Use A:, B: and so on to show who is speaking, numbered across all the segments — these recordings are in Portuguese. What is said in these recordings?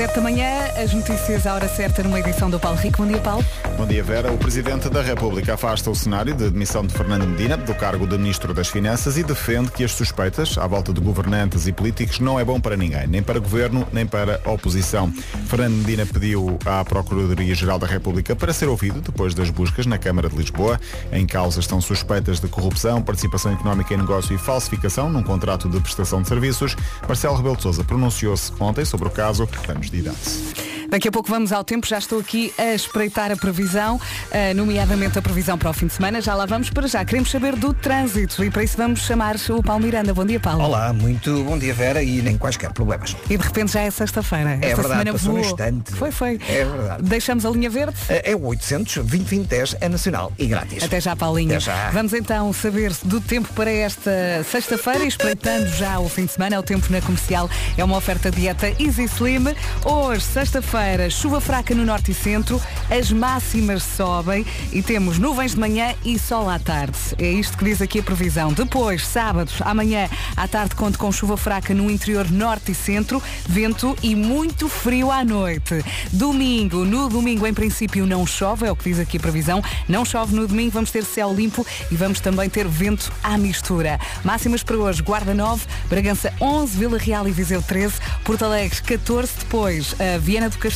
A: 7 da manhã, as notícias à hora certa numa edição do Paulo Rico. Bom dia, Paulo.
B: Bom dia, Vera. O Presidente da República afasta o cenário de demissão de Fernando Medina do cargo de Ministro das Finanças e defende que as suspeitas à volta de governantes e políticos não é bom para ninguém, nem para Governo, nem para oposição. Fernando Medina pediu à Procuradoria-Geral da República para ser ouvido depois das buscas na Câmara de Lisboa. Em causa estão suspeitas de corrupção, participação económica em negócio e falsificação num contrato de prestação de serviços. Marcelo Rebelo de Sousa pronunciou-se ontem sobre o caso. Vamos de idade.
A: Daqui a pouco vamos ao tempo, já estou aqui a espreitar a previsão, eh, nomeadamente a previsão para o fim de semana. Já lá vamos para já. Queremos saber do trânsito e para isso vamos chamar o Paulo Miranda. Bom dia, Paulo.
C: Olá, muito bom dia, Vera, e nem quaisquer problemas.
A: E de repente já é sexta-feira.
C: É
A: Esta
C: verdade, passou
A: voou.
C: um instante.
A: Foi, foi.
C: É verdade.
A: Deixamos a linha verde?
C: É o 800 2010 é nacional e grátis.
A: Até já, Paulinho.
C: Até já.
A: Vamos então saber do tempo para esta sexta-feira, espreitando já o fim de semana. É o tempo na comercial. É uma oferta dieta Easy Slim. Hoje, sexta-feira, chuva fraca no norte e centro. As máximas sobem e temos nuvens de manhã e sol à tarde. É isto que diz aqui a previsão. Depois, sábado, amanhã, à tarde, conto com chuva fraca no interior norte e centro, vento e muito frio à noite. Domingo, no domingo, em princípio, não chove, é o que diz aqui a previsão. Não chove no domingo, vamos ter céu limpo e vamos também ter vento à mistura. Máximas para hoje, Guarda 9, Bragança 11, Vila Real e Viseu 13, Porto Alegre 14, depois a Viana do Castelo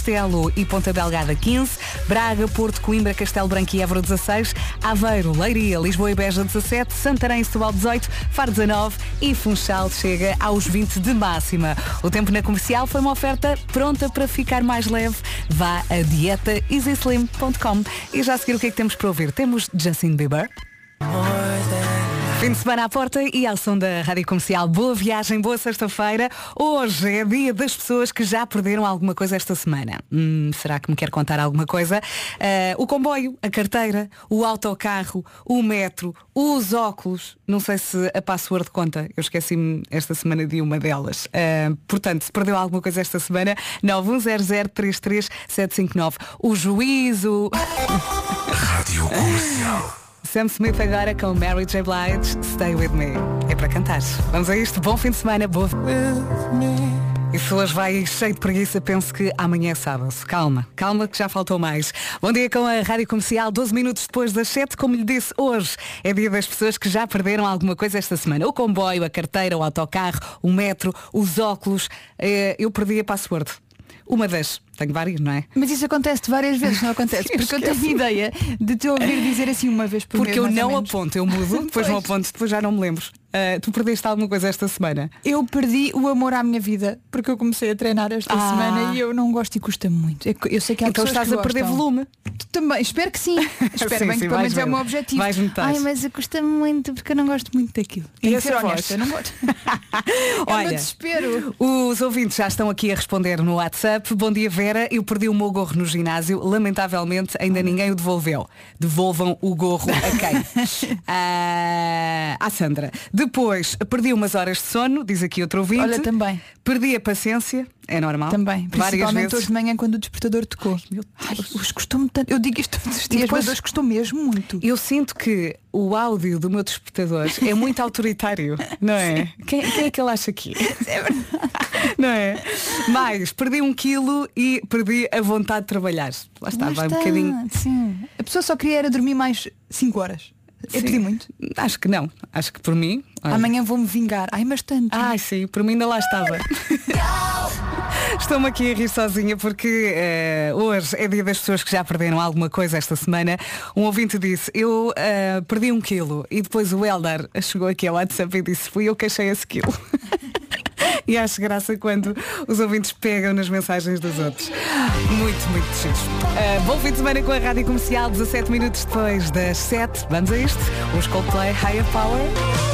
A: e Ponta Delgada 15, Braga, Porto, Coimbra, Castelo Branco e Évora 16, Aveiro, Leiria, Lisboa e Beja 17, Santarém e Setúbal 18, Faro 19 e Funchal chega aos 20 de máxima. O tempo na comercial foi uma oferta pronta para ficar mais leve. Vá a dietaeasyslim.com e já a seguir o que é que temos para ouvir? Temos Justin Bieber. Fim de semana à porta e ao som da Rádio Comercial. Boa viagem, boa sexta-feira. Hoje é dia das pessoas que já perderam alguma coisa esta semana. Hum, será que me quer contar alguma coisa? Ah, o comboio, a carteira, o autocarro, o metro, os óculos. Não sei se a password conta. Eu esqueci-me esta semana de uma delas. Ah, portanto, se perdeu alguma coisa esta semana, 910033759. O juízo.
D: Rádio Comercial.
A: Sam Smith agora com Mary J. Blige, Stay With Me. É para cantar. Vamos a isto. Bom fim de semana. Boa... E se hoje vai cheio de preguiça, penso que amanhã é sábado. Calma, calma que já faltou mais. Bom dia com a Rádio Comercial, 12 minutos depois das 7. Como lhe disse, hoje é dia das pessoas que já perderam alguma coisa esta semana. O comboio, a carteira, o autocarro, o metro, os óculos. Eh, Eu perdi a password. Uma das. Tenho várias, não é?
E: Mas isso acontece várias vezes, não acontece?
A: Sim,
E: Porque eu tenho ideia de te ouvir dizer assim uma vez por
A: Porque
E: mês,
A: eu não aponto, eu mudo, depois não aponto, depois já não me lembro. Ah, tu perdeste alguma coisa esta semana?
E: Eu perdi o amor à minha vida porque eu comecei a treinar esta
A: Ah.
E: semana e eu não gosto e custa muito. É que Eu sei que há
A: Então estás a perder volume.
E: Tu também, espero que sim. Espero
A: Sim,
E: bem
A: sim,
E: que pelo menos é o meu objetivo.
A: Vais notar.
E: Ai, mas custa muito porque eu não gosto muito daquilo.
A: E
E: Tenho que ser honesta, eu não gosto. é
A: Olha,
E: desespero.
A: os ouvintes já estão aqui a responder no WhatsApp. Bom dia, Vera. Eu perdi o meu gorro no ginásio. Lamentavelmente, ainda ninguém o devolveu. Devolvam o gorro a quem? Ah, à Sandra. Depois, perdi umas horas de sono, diz aqui outro ouvinte.
E: Olha, também.
A: Perdi a paciência, é normal.
E: Também, principalmente
A: vezes.
E: hoje de manhã quando o despertador tocou. Ai, hoje custou-me tanto. Eu digo isto todos os dias,
A: depois-
E: mas hoje custou mesmo muito.
A: Eu sinto que o áudio do meu despertador é muito autoritário, não é? Quem, quem é que ele acha aqui?
E: É verdade.
A: Não é? Mais, perdi um quilo e perdi a vontade de trabalhar. Lá está,
E: Lá
A: vai um bocadinho.
E: Sim. A pessoa só queria era dormir mais 5 horas. Eu
A: Sim.
E: pedi muito.
A: Acho que não. Acho que por mim. olha.
E: Amanhã vou-me vingar. Ai, mas tanto.
A: Ai sim, por mim ainda lá estava. Estou-me aqui a rir sozinha porque eh, hoje é dia das pessoas que já perderam alguma coisa esta semana. Um ouvinte disse, eu eh, perdi um quilo e depois o Eldar chegou aqui ao WhatsApp e disse, fui eu que achei esse quilo. e acho graça quando os ouvintes pegam nas mensagens dos outros. Muito, muito giro. Eh, bom fim de semana com a Rádio Comercial, 17 minutos depois das 7. Vamos a isto. Os Coldplay Higher Power.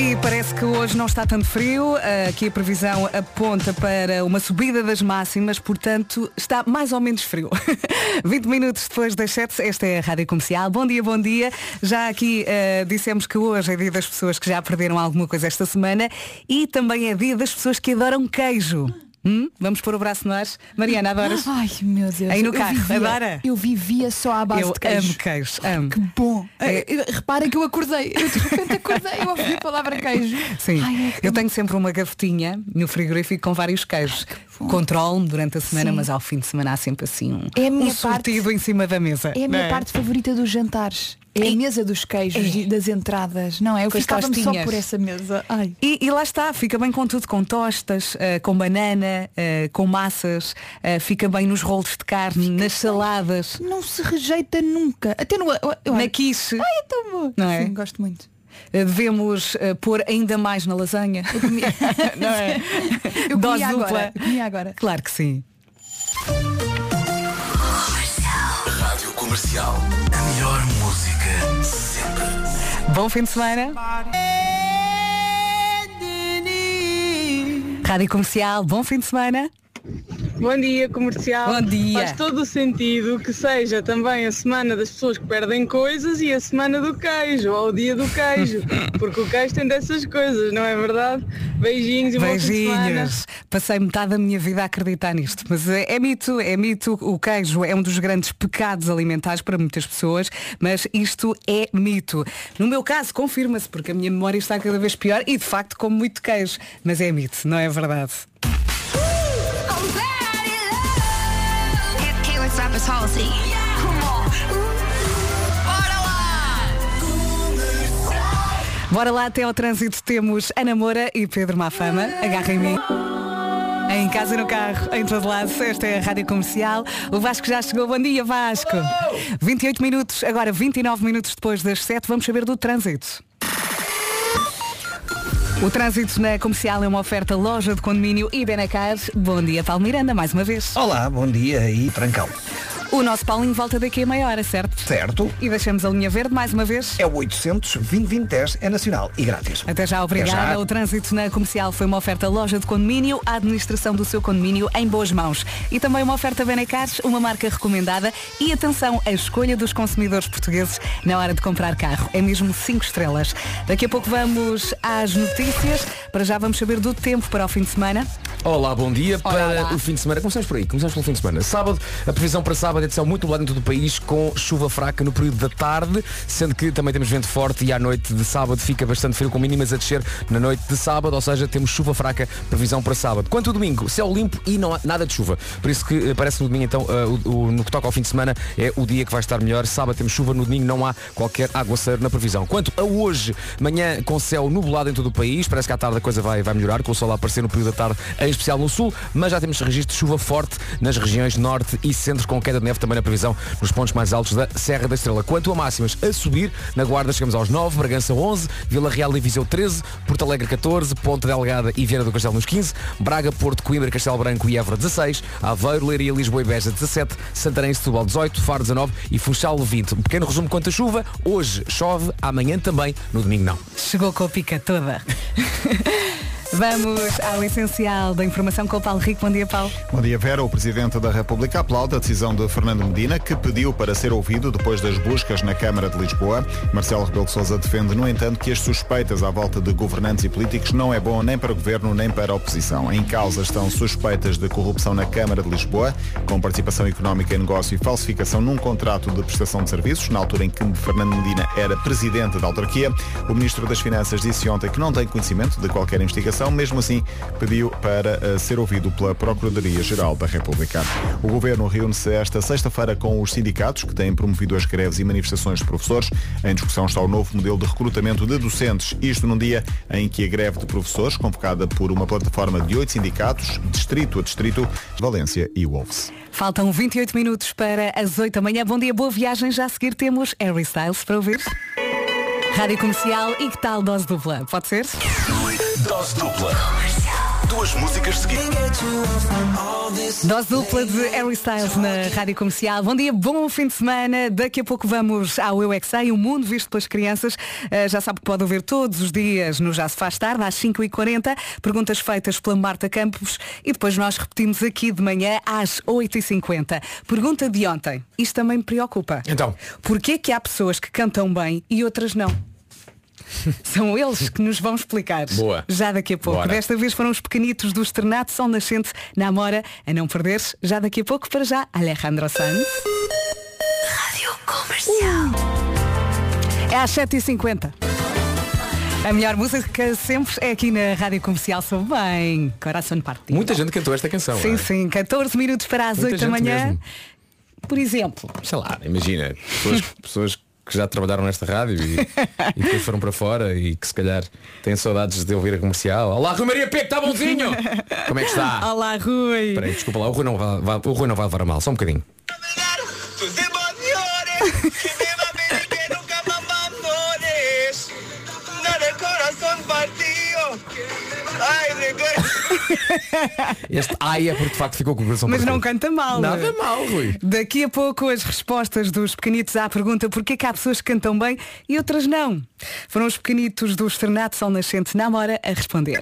A: E parece que hoje não está tanto frio. Aqui a previsão aponta para uma subida das máximas, portanto está mais ou menos frio. 20 minutos depois das 7, esta é a Rádio Comercial. Bom dia, bom dia. Já aqui eh, dissemos que hoje é dia das pessoas que já perderam alguma coisa esta semana e também é dia das pessoas que adoram queijo. Hum? Vamos pôr o braço no ar. Mariana, adoras?
E: Ai, meu Deus.
A: Aí no
E: Eu
A: carro,
E: vivia-
A: adora?
E: Eu vivia só à base
A: Eu
E: de queijo.
A: amo queijo, amo.
E: Que bom.
A: É.
E: Repara que eu acordei. Eu de repente acordei e ouvi a palavra queijo.
A: Sim,
E: Ai, é-
A: eu tenho sempre uma gavetinha no frigorífico com vários queijos. controlo-me durante a semana,
E: Sim.
A: mas ao fim de semana há sempre assim um,
E: É a minha
A: um
E: parte-
A: em cima da mesa.
E: É a minha parte favorita dos jantares. É a mesa dos queijos
A: É.
E: e das entradas. Não é? Eu ficava-me só por essa mesa. Ai.
A: E, e lá está, fica bem com tudo, com tostas, eh, com banana, eh, com massas, eh, fica bem nos rolos de carne, nas saladas,
E: Não se rejeita nunca. Até no. Eu, eu,
A: na quiche.
E: Ai, é tão bom.
A: Não é?
E: Sim, gosto muito.
A: Devemos eh, pôr ainda mais na lasanha. Não é?
E: Eu
A: Dose
E: comia
A: dupla.
E: agora. eu comia agora.
A: Claro que sim.
D: Rádio Comercial. A melhor música.
A: Bom fim de semana. Rádio Comercial, bom fim de semana.
F: Bom dia, comercial.
A: Bom dia.
F: Faz todo o sentido que seja também a semana das pessoas que perdem coisas e a semana do queijo, ou o dia do queijo, porque o queijo tem dessas coisas, não é verdade? Beijinhos e.
A: Beijinhos. Passei metade da minha vida a acreditar nisto. Mas é, é mito, é mito. O queijo é um dos grandes pecados alimentares para muitas pessoas, mas isto é mito. No meu caso, confirma-se, porque a minha memória está cada vez pior e de facto como muito queijo. Mas é mito, não é verdade? Bora lá até ao trânsito temos Ana Moura e Pedro Mafama. Agarra em mim. Em casa, no carro, em todo lado, esta é a Rádio Comercial. O Vasco já chegou. Bom dia, Vasco. 28 minutos, agora 29 minutos depois das 7, vamos saber do trânsito. O trânsito na comercial é uma oferta loja de condomínio e Benacar. Bom dia, Paulo Miranda, mais uma vez.
C: Olá, bom dia e trancão.
A: O nosso Paulinho volta daqui a meia hora, certo?
C: Certo.
A: E deixamos a linha verde mais uma vez.
C: É o 800 2010 é nacional e grátis.
A: Até já, obrigada.
C: Até já.
A: O trânsito na comercial foi uma oferta loja de condomínio, a administração do seu condomínio em boas mãos. E também uma oferta Benecars, uma marca recomendada. E atenção, a escolha dos consumidores portugueses na hora de comprar carro. É mesmo 5 estrelas. Daqui a pouco vamos às notícias. Para já vamos saber do tempo para o fim de semana.
G: Olá, bom dia para
A: Olá.
G: o fim de semana. Começamos por aí, começamos pelo fim de semana. Sábado, a previsão para sábado de céu muito em todo o país, com chuva fraca no período da tarde, sendo que também temos vento forte e à noite de sábado fica bastante frio, com mínimas a descer na noite de sábado, ou seja, temos chuva fraca, previsão para sábado. Quanto ao domingo, céu limpo e não há nada de chuva. Por isso que eh, parece no domingo, então, eh, o- o- no que toca ao fim de semana, é o dia que vai estar melhor. Sábado temos chuva, no domingo não há qualquer aguaceiro na previsão. Quanto a hoje, manhã com céu nublado em todo o país, parece que à tarde a coisa vai, vai melhorar, com o sol a aparecer no período da tarde, em especial no sul, mas já temos registro de chuva forte nas regiões norte e centro, com queda de neve também na previsão nos pontos mais altos da Serra da Estrela. Quanto a máximas, a subir, na Guarda chegamos aos 9, Bragança 11, Vila Real e Viseu 13, Porto Alegre 14, Ponte Delgada e Viana do Castelo nos 15, Braga, Porto, Coimbra, Castelo Branco e Évora 16, Aveiro, Leiria, Lisboa e Beja 17, Santarém, Setúbal 18, Faro 19 e Funchal 20. Um pequeno resumo quanto a chuva, hoje chove, amanhã também, no domingo não.
A: Chegou com a pica toda. Vamos ao essencial da informação com o Paulo Rico. Bom dia, Paulo.
B: Bom dia, Vera. O Presidente da República aplaude a decisão de Fernando Medina, que pediu para ser ouvido depois das buscas na Câmara de Lisboa. Marcelo Rebelo de Sousa defende, no entanto, que as suspeitas à volta de governantes e políticos não é bom nem para o Governo nem para a oposição. Em causa estão suspeitas de corrupção na Câmara de Lisboa, com participação económica em negócio e falsificação num contrato de prestação de serviços, na altura em que Fernando Medina era Presidente da autarquia. O Ministro das Finanças disse ontem que não tem conhecimento de qualquer investigação, mesmo assim pediu para eh, ser ouvido pela Procuradoria-Geral da República. O Governo reúne-se esta sexta-feira com os sindicatos que têm promovido as greves e manifestações de professores. Em discussão está o novo modelo de recrutamento de docentes, isto num dia em que a greve de professores, convocada por uma plataforma de oito sindicatos, distrito a distrito, Valência e Wolves.
A: Faltam 28 minutos para as 8 da manhã. Bom dia, boa viagem. Já a seguir temos Harry Styles para ouvir. Rádio Comercial e que tal dose dupla? Pode ser?
D: Dose dupla. Duas músicas seguidas.
A: Dose dupla de Harry Styles na Rádio Comercial. Bom dia, bom fim de semana. Daqui a pouco vamos ao Eu é Sei, o mundo visto pelas crianças. Uh, já sabe que pode ouvir todos os dias no Já se faz tarde, às 5h40. Perguntas feitas pela Marta Campos e depois nós repetimos aqui de manhã às 8h50. Pergunta de ontem. Isto também me preocupa.
G: Então.
A: Porquê que há pessoas que cantam bem e outras não? São eles que nos vão explicar.
G: Boa.
A: Já daqui a pouco.
G: Bora.
A: Desta vez foram os pequenitos do Externato Sol Nascente na Amora. A não perderes, já daqui a pouco para já, Alejandro Sanz.
H: Rádio Comercial.
A: É às 7h50. A melhor música sempre é aqui na Rádio Comercial Sou Bem. Coração Partido.
G: Muita gente cantou esta canção.
A: Sim,
G: é?
A: sim, 14 minutos para as
G: Muita
A: 8 da manhã.
G: mesmo.
A: Por exemplo,
G: Sei lá, imagina, pessoas, pessoas que já trabalharam nesta rádio e, e depois foram para fora e que se calhar têm saudades de ouvir a comercial. Olá, Rui Maria P, que está bonzinho! Como é que está?
A: Olá Rui.
G: Espera aí, desculpa lá, o Rui, não vai, vai- o Rui não vai levar a mal, só um bocadinho.
H: Tus emociones y me va a pedir que nunca más abandones. Dar el corazón partido. Ay, recuerda.
G: Este ai é porque de facto ficou com o coração
A: Mas não canta mal.
G: Nada mal, Rui.
A: Daqui a pouco as respostas dos pequenitos à pergunta porquê que há pessoas que cantam bem e outras não. Foram os pequenitos do Externato Sol Nascente na Mora a responder.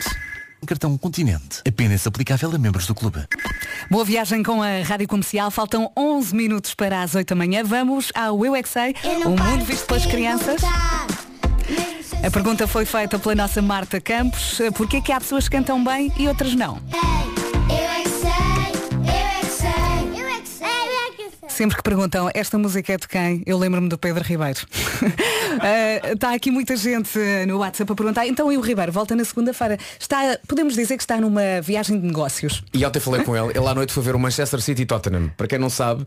I: Cartão Continente. Apenas aplicável a membros do clube.
A: Boa viagem com a Rádio Comercial. Faltam 11 minutos para as 8 da manhã. Vamos ao Eu é Que Sei, o mundo visto pelas crianças. A pergunta foi feita pela nossa Marta Campos. Porquê que há pessoas que cantam bem e outras não? Sempre que perguntam esta música é de quem, eu lembro-me do Pedro Ribeiro. Está aqui muita gente no WhatsApp a perguntar, então e o Ribeiro volta na segunda-feira. Está, podemos dizer que está numa viagem de negócios.
G: E ontem falei com ele, ele à noite foi ver o Manchester City e Tottenham. Para quem não sabe,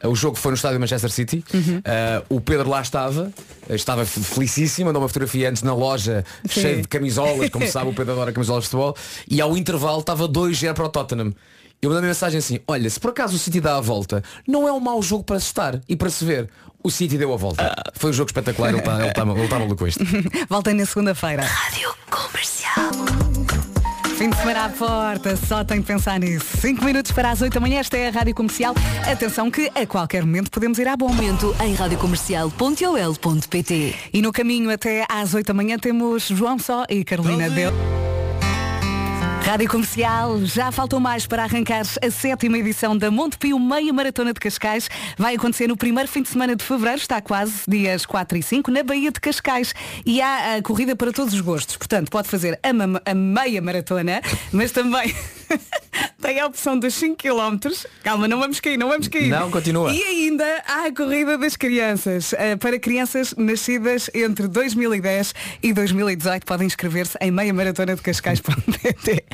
G: eh, o jogo foi no estádio Manchester City. Eh, o Pedro lá estava, eh, estava fe- felicíssimo, mandou uma fotografia antes na loja
A: Sim.
G: cheia de camisolas, como sabe, o Pedro adora camisolas de futebol. E ao intervalo estava 2-0 para o Tottenham. Eu mandei uma mensagem assim, olha, se por acaso o City dá a volta, não é um mau jogo para se estar e para se ver. O City deu a volta. Foi um jogo espetacular, ele está ele tá, ele tá maluco com isto.
A: Voltem na segunda-feira.
J: Rádio Comercial.
A: Fim de semana à porta, só tenho que pensar nisso. 5 minutos para as 8 da manhã, esta é a Rádio Comercial. Atenção que a qualquer momento podemos ir à bomba.
J: Momento em radiocomercial.ol.pt
A: E no caminho até às 8 da manhã temos João Só e Carolina Del. Rádio Comercial, já faltou mais para arrancar a sétima edição da Montepio Meia Maratona de Cascais. Vai acontecer no primeiro fim de semana de fevereiro, está quase, dias 4 e 5, na Baía de Cascais. E há a corrida para todos os gostos. Portanto, pode fazer a, a meia maratona, mas também tem a opção dos 5 km. Calma, não vamos cair, não vamos cair.
G: Não, continua.
A: E ainda há a corrida das crianças. Eh, para crianças nascidas entre 2010 e 2018 podem inscrever-se em meia maratona de Cascais.pt.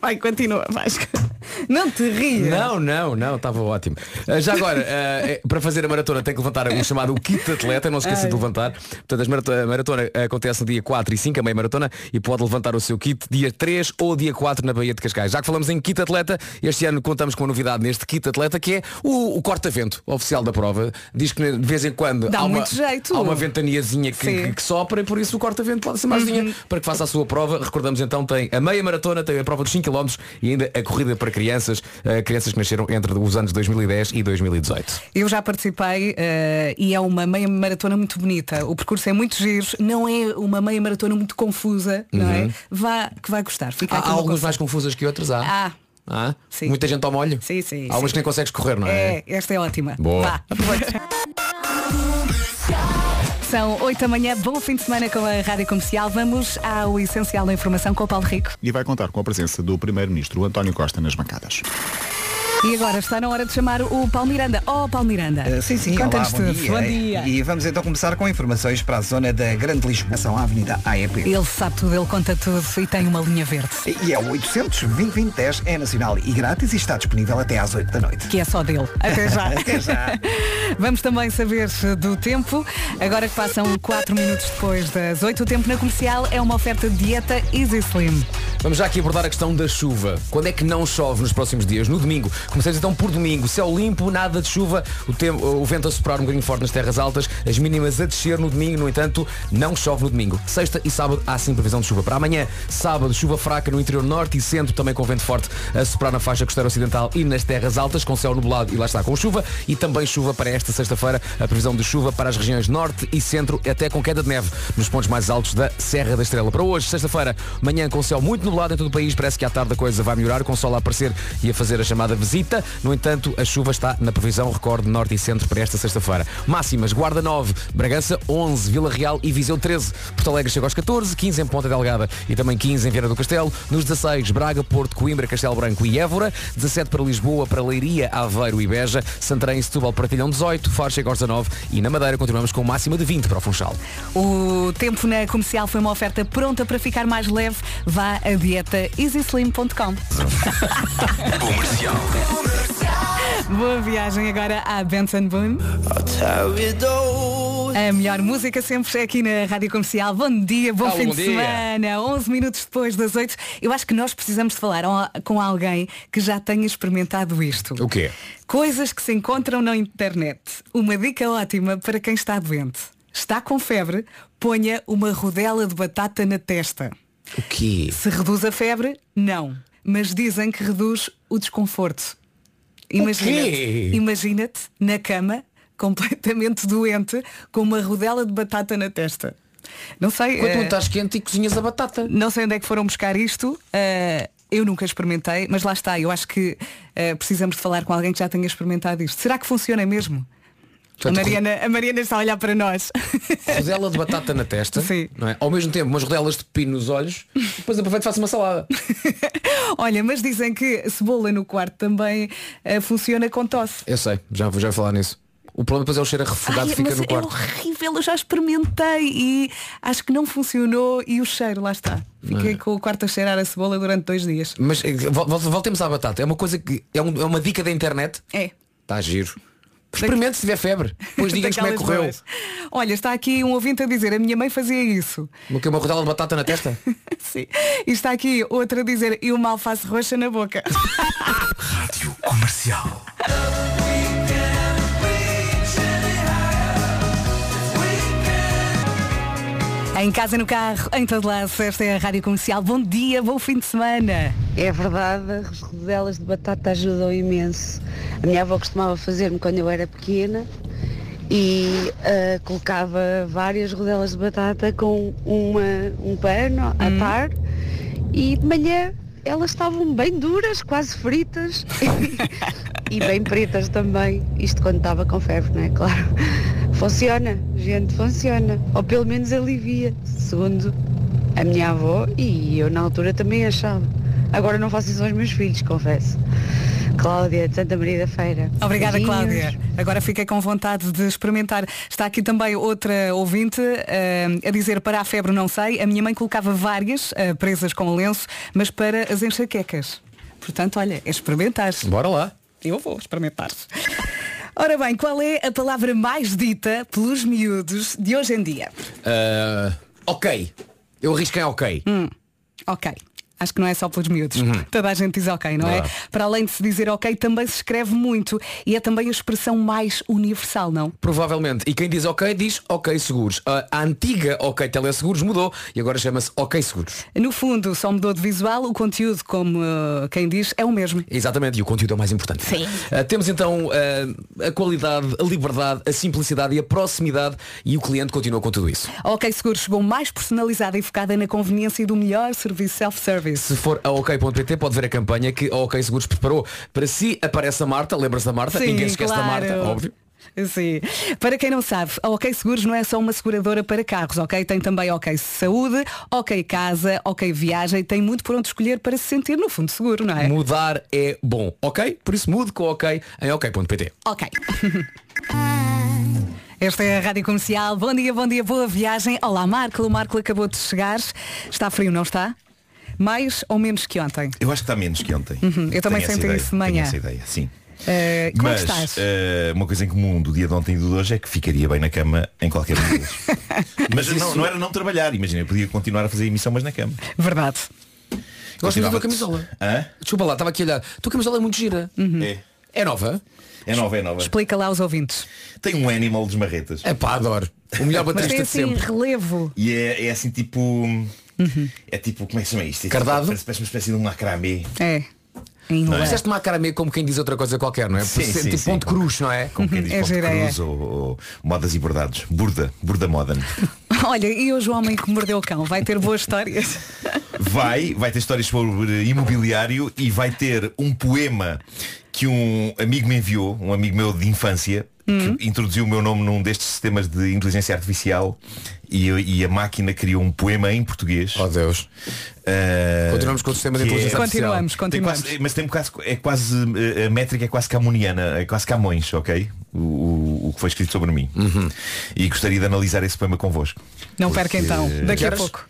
A: Vai, continua, Vasco. Não te rias.
G: Não, não, não, estava ótimo. Uh, já agora, uh, para fazer a maratona tem que levantar o chamado kit de atleta, não se esqueça
A: Ai.
G: de levantar. Portanto, a maratona acontece no dia 4 e 5, a meia maratona, e pode levantar o seu kit dia 3 ou dia 4 na Baía de Cascais. Já que falamos em kit atleta, este ano contamos com uma novidade neste kit atleta que é o, o corta-vento oficial da prova. Diz que de vez em quando
A: Dá
G: há, uma,
A: jeito.
G: há uma ventaniazinha que.
A: Uhum.
G: que- que sopra e por isso o corta-vento pode ser maisinha para que faça a sua prova. Recordamos então, tem a meia maratona, tem a prova dos 5 km e ainda a corrida para crianças, uh, crianças que nasceram entre os anos 2010 e 2018.
A: Eu já participei eh, e é uma meia maratona muito bonita. O percurso é muito giro, não é uma meia maratona muito confusa, não é? Vá, que vai gostar. Fica
G: Há, algumas mais confusas que outras, há.
A: Ah.
G: Muita gente ao molho?
A: Sim, sim,
G: Há umas que nem consegues correr, não é?
A: é, esta é ótima.
G: Boa.
A: Vá. São 8 da manhã, bom fim de semana com a Rádio Comercial. Vamos ao essencial da informação com o Paulo Rico.
B: E vai contar com a presença do Primeiro-Ministro António Costa nas bancadas.
A: E agora está na hora de chamar o Paulo Miranda. Oh, Paulo Miranda.
C: Uh, sim, sim, olá, bom
A: tudo.
C: dia.
A: Bom dia.
C: E vamos então começar com informações para a zona da Grande Lisboa, são a Avenida AEP.
A: Ele sabe tudo, ele conta tudo e tem uma linha verde.
C: E é o 800 2010 é nacional e grátis e está disponível até às 8 da noite.
A: Que é só dele. Até já.
C: Até já.
A: Vamos também saber do tempo. Agora que passam 4 minutos depois das 8, o tempo na comercial é uma oferta de dieta Easy Slim.
G: Vamos já aqui abordar a questão da chuva. Quando é que não chove nos próximos dias? No domingo. Comecemos então por domingo. Céu limpo, nada de chuva, o, tempo, o vento a soprar um bocadinho forte nas terras altas, as mínimas a descer no domingo, no entanto, não chove no domingo. Sexta e sábado há sim previsão de chuva. Para amanhã, sábado, chuva fraca no interior norte e centro, também com vento forte a soprar na faixa costeira ocidental e nas terras altas, com céu nublado e lá está com chuva. E também chuva para esta sexta-feira, a previsão de chuva para as regiões norte e centro, até com queda de neve nos pontos mais altos da Serra da Estrela. Para hoje, sexta-feira, manhã com céu muito nublado em todo o país, parece que à tarde a coisa vai melhorar, com sol a aparecer e a fazer a chamada visita Rita. No entanto, a chuva está na previsão, recorde norte e centro para esta sexta-feira. Máximas, Guarda 9, Bragança 11, Vila Real e Viseu 13. Porto Alegre chega aos 14, 15 em Ponta Delgada e também 15 em Vieira do Castelo. Nos 16, Braga, Porto, Coimbra, Castelo Branco e Évora. 17 para Lisboa, para Leiria, Aveiro e Beja. Santarém e Setúbal partilham 18, Faro chega aos 19 e na Madeira continuamos com máxima de 20 para o Funchal.
A: O tempo na comercial foi uma oferta pronta para ficar mais leve. Vá a dieta easyslim.com.
D: Comercial.
A: Boa viagem agora à Benson Boone. A melhor música sempre é aqui na Rádio Comercial. Bom dia, bom
G: Alô,
A: fim
G: bom
A: de
G: dia.
A: semana. 11 minutos depois das 8. Eu acho que nós precisamos de falar a- com alguém que já tenha experimentado isto.
G: O quê?
A: Coisas que se encontram na internet. Uma dica ótima para quem está doente. Está com febre, ponha uma rodela de batata na testa.
G: O quê?
A: Se reduz a febre, não. Mas dizem que reduz o desconforto. Imagina-te,
G: quê?
A: imagina-te na cama, completamente doente, com uma rodela de batata na testa. Não sei.
G: Quando tu
A: eh,
G: estás quente e cozinhas a batata.
A: não sei onde é que foram buscar isto. eh, eu nunca experimentei, mas lá está. Eu acho que eh, precisamos de falar com alguém que já tenha experimentado isto. Será que funciona mesmo? A
G: Portanto,
A: Mariana, a Mariana está a olhar para nós.
G: Rodela de batata na testa,
A: Sim.
G: não é? Ao mesmo tempo, umas rodelas de pino nos olhos, depois aproveito e faço uma salada.
A: Olha, mas dizem que cebola no quarto também eh, funciona com tosse.
G: Eu sei, já, já vou falar nisso. O problema depois é o cheiro a refogado
A: Ai,
G: que fica no
A: é
G: quarto.
A: horrível, eu já experimentei e acho que não funcionou e o cheiro, lá está. Fiquei com o quarto a cheirar a cebola durante dois dias.
G: Mas eh, vol- vol- voltemos à batata. É uma coisa que é, um- é uma dica da internet.
A: É.
G: Está giro. Experimente se tiver febre. Depois diga-nos como é que correu.
A: boas. Olha, está aqui um ouvinte a dizer, a minha mãe fazia isso.
G: Uma, que uma rodela de batata na testa?
A: Sim. E está aqui outra a dizer, e uma alface roxa na boca.
D: Rádio Comercial.
A: Em casa, no carro, em todo lado, esta é a Rádio Comercial. Bom dia, bom fim de semana.
K: É verdade, as rodelas de batata ajudam imenso. A minha avó costumava fazer-me quando eu era pequena e ah, colocava várias rodelas de batata com uma, um pano a par e de manhã elas estavam bem duras, quase fritas e bem pretas também. Isto quando estava com febre, não é? Claro. Funciona, gente, funciona. Ou pelo menos alivia, segundo a minha avó e eu na altura também achava. Agora não faço isso aos meus filhos, confesso. Cláudia, de Santa Maria da Feira.
A: Obrigada,
K: Beijinhos.
A: Cláudia. Agora fiquei com vontade de experimentar. Está aqui também outra ouvinte eh, a dizer para a febre não sei. A minha mãe colocava várias eh, presas com lenço, mas para as enxaquecas. Portanto, olha, é experimentar.
G: Bora lá.
A: Eu vou experimentar. Ora bem, qual é a palavra mais dita pelos miúdos de hoje em dia?
G: Ah, ok. Eu arrisco em ok.
A: Ok. Acho que não é só pelos miúdos.
G: Uhum.
A: Toda a gente diz ok, não é? Para além de se dizer ok, também se escreve muito. E é também a expressão mais universal, não?
G: Provavelmente. E quem diz ok diz ok seguros. A, a antiga ok teleseguros mudou e agora chama-se ok seguros.
A: No fundo, só mudou de visual, o conteúdo, como uh, quem diz, é o mesmo.
G: Exatamente, e o conteúdo é o mais importante.
A: Sim.
G: Ah, temos então ah, a qualidade, a liberdade, a simplicidade e a proximidade e o cliente continua com tudo isso.
A: A OK Seguros chegou mais personalizada e focada na conveniência do melhor serviço self-service.
G: Se for a ok.pt pode ver a campanha que a OK Seguros preparou. Para si aparece a Marta, lembra-se da Marta?
A: Sim,
G: Ninguém se esquece
A: claro.
G: da Marta, óbvio.
A: Sim. Para quem não sabe, a OK Seguros não é só uma seguradora para carros, ok? Tem também OK Saúde, OK Casa, OK Viagem, tem muito por onde escolher para se sentir no fundo seguro, não é?
G: Mudar é bom, ok? Por isso mude com ok em ok.pt.
A: Ok. Esta é a Rádio Comercial. Bom dia, bom dia, boa viagem. Olá, Marco. O Marco acabou de chegar. Está frio, não está? Mais ou menos que ontem?
L: Eu acho que está menos que ontem.
A: Uhum, eu também
L: Tenho
A: senti isso de manhã.
L: Tenho essa ideia, sim.
A: Eh, como
L: Mas
A: é que estás?
L: eh, uma coisa em comum do dia de ontem e do de hoje é que ficaria bem na cama em qualquer um deles. mas não, não era não trabalhar, imagina, eu podia continuar a fazer emissão, mas na cama.
A: Verdade.
G: Gosto muito da camisola.
L: Hã?
G: Desculpa lá, estava aqui a olhar. A tua camisola é muito gira.
L: É.
G: É nova?
L: É nova, é nova.
A: Explica lá aos ouvintes.
L: Tem um animal dos marretas.
G: É pá, adoro. O melhor
A: Mas
G: baterista
A: tem
G: de
A: assim
G: sempre.
A: relevo.
L: E é, é assim tipo. É tipo, como é que se chama isto? É tipo-
G: Cardado?
L: Parece, parece uma espécie de um macramê.
A: É.
L: Não é?
G: Fizeste meio como quem diz outra coisa qualquer, não é?
L: Sim,
G: Por ser
L: sim,
G: tipo
L: sim.
G: ponto cruz, não é?
L: Como quem diz
A: É
L: ponto
A: gira, é.
L: cruz ou, ou modas e bordados. Burda, burda moda.
A: Olha, e hoje o homem que mordeu o cão vai ter boas histórias.
L: vai, vai ter histórias sobre imobiliário e vai ter um poema que um amigo me enviou, um amigo meu de infância,
A: Hum.
L: que introduziu o meu nome num destes sistemas de inteligência artificial e, e a máquina criou um poema em português.
G: Oh Deus. Continuamos com o sistema de
L: que
G: inteligência
A: Continuamos,
L: Tem
A: continuamos.
L: quase- mas tem um bocado, é quase, eh, a métrica é quase camoniana, é quase Camões, ok? O, o, o que foi escrito sobre mim. E gostaria de analisar esse poema convosco.
A: Não perca então, daqui a pouco.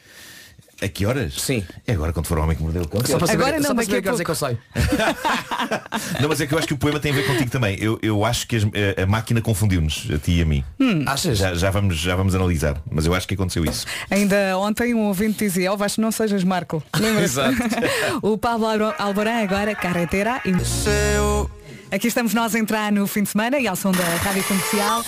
L: A que horas?
G: Sim.
L: É agora quando for o homem que mordeu o cão.
G: Só para saber,
A: Agora não,
G: só para
A: daqui a
G: saber que horas é que eu saio.
L: Não, mas é que eu acho que o poema tem a ver contigo também. Eu, eu acho que as- a, a máquina confundiu-nos, a ti e a mim.
G: Achas?
L: Já, já, vamos, já vamos analisar. Mas eu acho que aconteceu isso.
A: Ainda ontem um ouvinte dizia, ó Vasco, não sejas Marco. Lembra-se?
L: Exato.
A: o Pablo Albo- Alborán agora, carretera e... Aqui estamos nós a entrar no fim de semana e ao som da Rádio Comercial.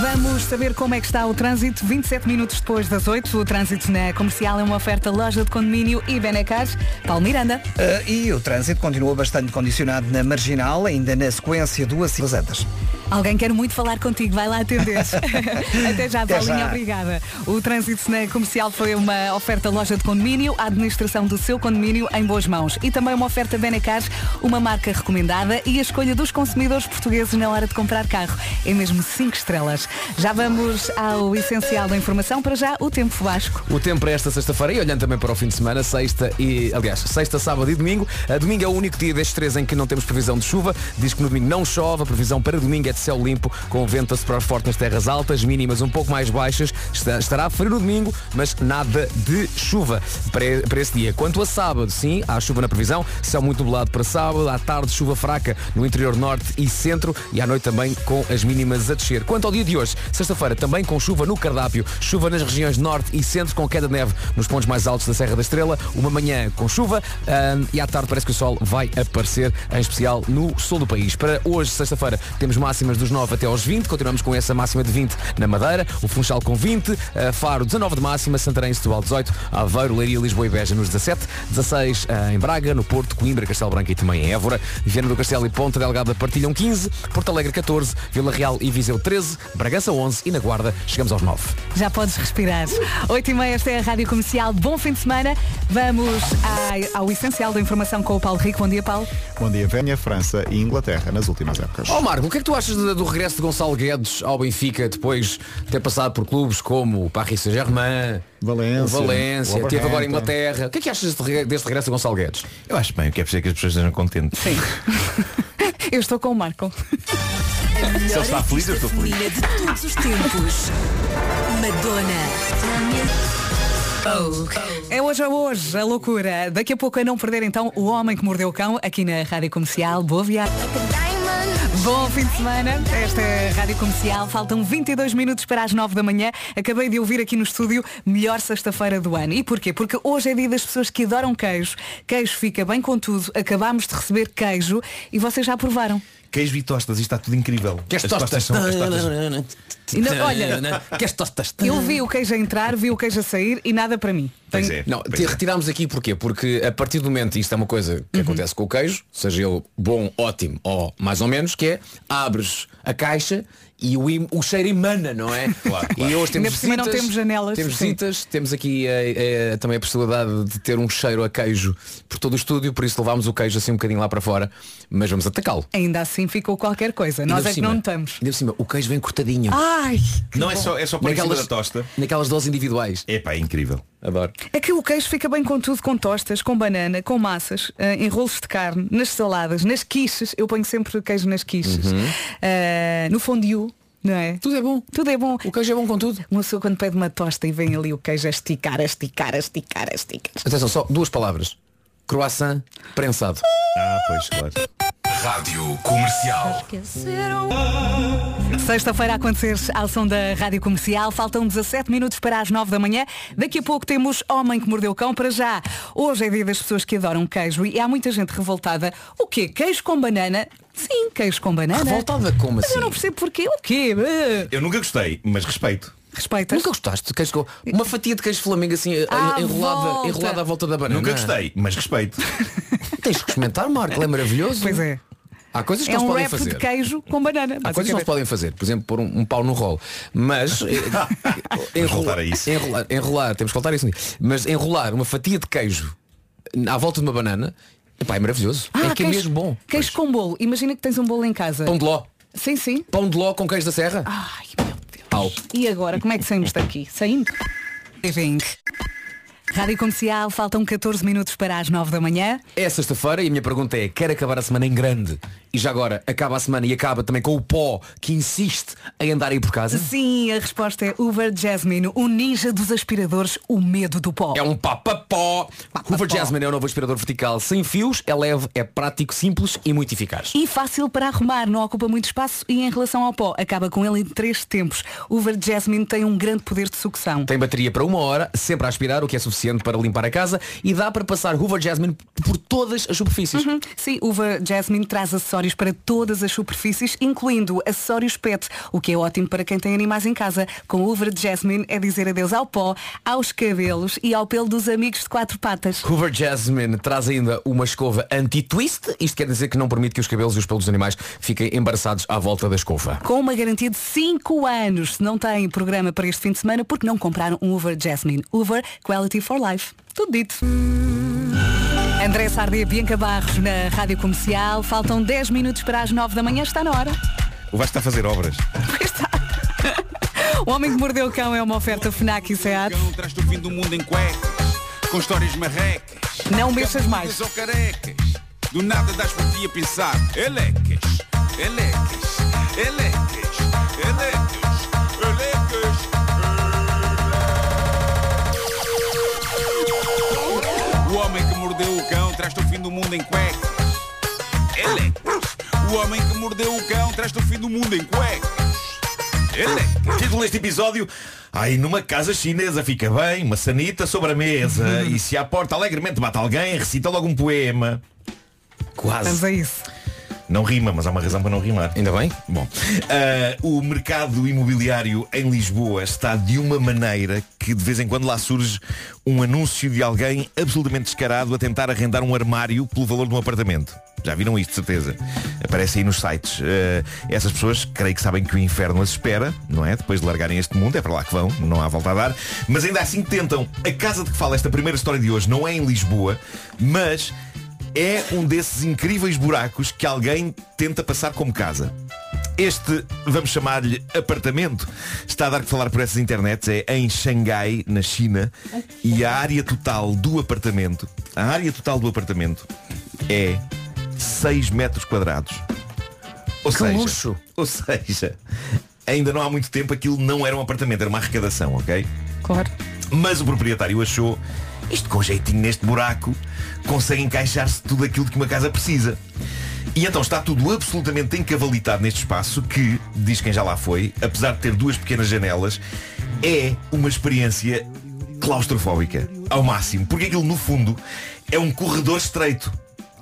A: Vamos saber como é que está o trânsito 27 minutos depois das 8. O trânsito na comercial é uma oferta loja de condomínio e Benecars. Paulo Miranda.
C: Ah, e o trânsito continua bastante condicionado na marginal, ainda na sequência do Assis Antas.
A: Alguém quer muito falar contigo, vai lá atender. Até já,
C: Até
A: Paulinha,
C: já.
A: obrigada. O trânsito na comercial foi uma oferta loja de condomínio, a administração do seu condomínio em boas mãos. E também uma oferta Benecars, uma marca recomendada e a escolha dos consumidores portugueses na hora de comprar carro. É mesmo 5 estrelas. Já vamos ao essencial da informação. Para já, o tempo Vasco.
G: O tempo para esta sexta-feira e olhando também para o fim de semana, sexta e, aliás, sexta, sábado e domingo. A domingo é o único dia destes três em que não temos previsão de chuva. Diz que no domingo não chove. A previsão para domingo é de céu limpo, com vento a soprar forte nas terras altas, mínimas um pouco mais baixas. Estará frio no domingo, mas nada de chuva para, para esse dia. Quanto a sábado, sim, há chuva na previsão. Céu muito nublado para sábado. À tarde, chuva fraca no interior norte e centro. E à noite também com as mínimas a descer. Quanto ao dia de hoje, sexta-feira, também com chuva no cardápio. Chuva nas regiões norte e centro, com queda de neve nos pontos mais altos da Serra da Estrela. Uma manhã com chuva ahm, e à tarde parece que o sol vai aparecer, em especial no sul do país. Para hoje, sexta-feira, temos máximas dos 9 até aos 20. Continuamos com essa máxima de 20 na Madeira. O Funchal com 20. ah, Faro, 19 de máxima. Santarém, Setúbal, 18. Aveiro, Leiria, Lisboa e Beja nos 17. 16 ah, em Braga, no Porto, Coimbra, Castelo Branco e também em Évora. Viana do Castelo e Ponta Delgada partilham 15. Porto Alegre, 14. Vila Real e Viseu, 13. Bragança, 11. E na Guarda, chegamos aos 9.
A: Já podes respirar. 8 e meia, esta é a Rádio Comercial. Bom fim de semana. Vamos à- ao essencial da informação com o Paulo Rico. Bom dia, Paulo.
B: Bom dia, Vénia, França e Inglaterra nas últimas épocas.
G: Ó Marco, o que é que tu achas do, regresso de Gonçalo Guedes ao Benfica depois de ter passado por clubes como o Paris Saint-Germain,
B: Valência,
G: o Valência,
B: o
G: teve agora. Inglaterra. O que é que achas deste, reg- deste regresso de Gonçalo Guedes?
L: Eu acho bem, eu quero dizer que as pessoas estejam contentes.
A: Sim. Eu estou com o Marco.
L: Se ele está feliz, eu estou feliz.
J: Família de todos os tempos. Madonna.
A: É hoje a hoje, a loucura. Daqui a pouco a não perder então o homem que mordeu o cão aqui na Rádio Comercial. Boa viagem. Bom fim de semana. Esta é a Rádio Comercial. Faltam 22 minutos para as 9 da manhã. Acabei de ouvir aqui no estúdio melhor sexta-feira do ano. E porquê? Porque hoje é dia das pessoas que adoram queijo. Queijo fica bem com tudo. Acabámos de receber queijo e vocês já provaram.
L: Queijo e tostas, isto está tudo incrível.
G: Queres
L: As
G: tostas?
L: são- as tostas-
A: olha,
G: Queres tostas?
A: eu vi o queijo a entrar, vi o queijo a sair e nada para mim.
L: Pois
A: Tenho-
L: é.
G: Não,
L: pois é.
G: retirámos aqui porquê? Porque a partir do momento, isto é uma coisa que acontece com o queijo, seja ele bom, ótimo ou mais ou menos, que é abres a caixa e o, im- o cheiro emana, não é?
L: Claro,
G: E
L: claro.
G: hoje temos
A: Ainda por cima não
G: visitas,
A: temos janelas,
G: Temos
A: sim.
G: visitas, temos aqui eh, eh, também a possibilidade de ter um cheiro a queijo por todo o estúdio, por isso levámos o queijo assim um bocadinho lá para fora, mas vamos atacá-lo.
A: Ainda assim ficou qualquer coisa. Nós é que
G: cima-
A: não notamos.
G: Ainda por cima, o queijo vem cortadinho.
A: Ai!
L: Não é só, é só por cima da tosta.
G: naquelas doses individuais.
L: É pá, é incrível.
G: Adoro.
A: É que o queijo fica bem com tudo, com tostas, com banana, com massas, eh, em rolos de carne, nas saladas, nas quiches. Eu ponho sempre queijo nas quiches. Eh, no fondue, não é?
G: Tudo é bom.
A: Tudo é bom.
G: O queijo é bom com tudo.
A: Uma pessoa quando pede uma tosta e vem ali o queijo a esticar, a esticar, a esticar, a esticar.
G: Atenção, só duas palavras. Croissant prensado.
L: Ah, pois, claro.
D: Rádio Comercial.
A: Sexta-feira a acontecer ao som da Rádio Comercial. Faltam 17 minutos para as 9 da manhã. Daqui a pouco temos Homem que Mordeu o Cão para já. Hoje é dia das pessoas que adoram queijo e há muita gente revoltada. O quê? Queijo com banana? Sim, queijo com banana.
G: Revoltada como
A: Mas
G: assim?
A: eu não percebo porquê. O quê? Eh,
L: Eu nunca gostei, mas respeito.
A: Respeitas?
G: Nunca gostaste de queijo com... Uma fatia de queijo flamengo assim eh,
A: À
G: enrolada,
A: volta.
G: enrolada à volta da banana.
L: Nunca gostei, mas respeito.
G: Tens que experimentar, Marco, é maravilhoso.
A: Pois é.
G: Há coisas que
A: É
G: não se
A: um
G: podem
A: rap
G: fazer.
A: de queijo com banana.
G: Há coisas que não se podem fazer, por exemplo, pôr um, um pau no rolo. Mas eh,
L: a isso.
G: Enrolar, enrolar, enrolar, temos que voltar a isso. Mas enrolar uma fatia de queijo à volta de uma banana, epá, é maravilhoso. é que é
A: queijo-
G: mesmo bom.
A: Queijo com bolo. Imagina que tens um bolo em casa.
G: Pão de ló.
A: Sim, sim.
G: Pão de ló com queijo da serra.
A: Ai, meu Deus.
G: Au.
A: E agora, como é que saímos daqui? Saindo? Living. Rádio Comercial, faltam 14 minutos para as 9 da manhã.
G: É sexta-feira e a minha pergunta é, quer acabar a semana em grande? E já agora, acaba a semana e acaba também com o pó que insiste em andar aí por casa?
A: Sim, a resposta é Uber Jasmine, o ninja dos aspiradores, o medo do pó.
G: É um papapó. Hoover Jasmine é o novo aspirador vertical sem fios, é leve, é prático, simples e muito eficaz.
A: E fácil para arrumar, não ocupa muito espaço e em relação ao pó, acaba com ele em três tempos. Uber Jasmine tem um grande poder de sucção.
G: Tem bateria para uma hora, sempre a aspirar, o que é suficiente para limpar a casa e dá para passar Hoover Jasmine por todas as superfícies.
A: Uhum. Sim, Uber Jasmine traz acessórios para todas as superfícies, incluindo acessórios PET, o que é ótimo para quem tem animais em casa. Com Uber Jasmine é dizer adeus ao pó, aos cabelos e ao pelo dos amigos de quatro patas.
G: Hoover Jasmine traz ainda uma escova anti-twist. Isto quer dizer que não permite que os cabelos e os pelos dos animais fiquem embaraçados à volta da escova.
A: Com uma garantia de 5 anos. Se não tem programa para este fim de semana, porque não compraram um Uber Jasmine. Uber Quality for Life. Tudo dito. André Sardê, Bianca Barros na Rádio Comercial. Faltam 10 minutos para as 9 da manhã. Está na hora.
L: O Vasco está a fazer obras.
A: O Homem que Mordeu o Cão é uma oferta FNAC e SEAT.
M: Traz-te o fim do mundo em cuecas, com histórias marrecas.
A: Não mexas mais.
M: Ou carecas. Do nada das por ti a pensar. Elecas, elecas, elecas, elecas, elecas. Traz-te o fim do mundo em cuecas. Elecas. O homem que mordeu o cão traz-te o fim do mundo em cuecas. Elecas.
L: Título deste episódio Ai, numa casa chinesa fica bem, uma sanita sobre a mesa E se à porta alegremente bate alguém, recita logo um poema Quase
A: Vamos a isso.
L: Não rima, mas há uma razão para não rimar
G: Ainda bem?
L: Bom, ah, o mercado imobiliário em Lisboa está de uma maneira que de vez em quando lá surge um anúncio de alguém absolutamente descarado a tentar arrendar um armário pelo valor de um apartamento. Já viram isto, de certeza. Aparece aí nos sites. Ah, essas pessoas, creio que sabem que o inferno as espera, não é? Depois de largarem este mundo, é para lá que vão, não há volta a dar. Mas ainda assim tentam. A casa de que fala esta primeira história de hoje não é em Lisboa, mas é um desses incríveis buracos que alguém tenta passar como casa. Este, vamos chamar-lhe apartamento, está a dar que falar por essas internets, é em Xangai, na China, e a área total do apartamento, a área total do apartamento é 6 metros quadrados. Ou
G: Que
L: seja,
G: luxo.
L: ou seja, ainda não há muito tempo aquilo não era um apartamento, era uma arrecadação, ok?
A: Claro.
L: Mas o proprietário achou isto com jeitinho neste buraco consegue encaixar-se tudo aquilo que uma casa precisa. E então está tudo absolutamente encavalitado neste espaço que, diz quem já lá foi, apesar de ter duas pequenas janelas, é uma experiência claustrofóbica ao máximo. Porque aquilo no fundo é um corredor estreito.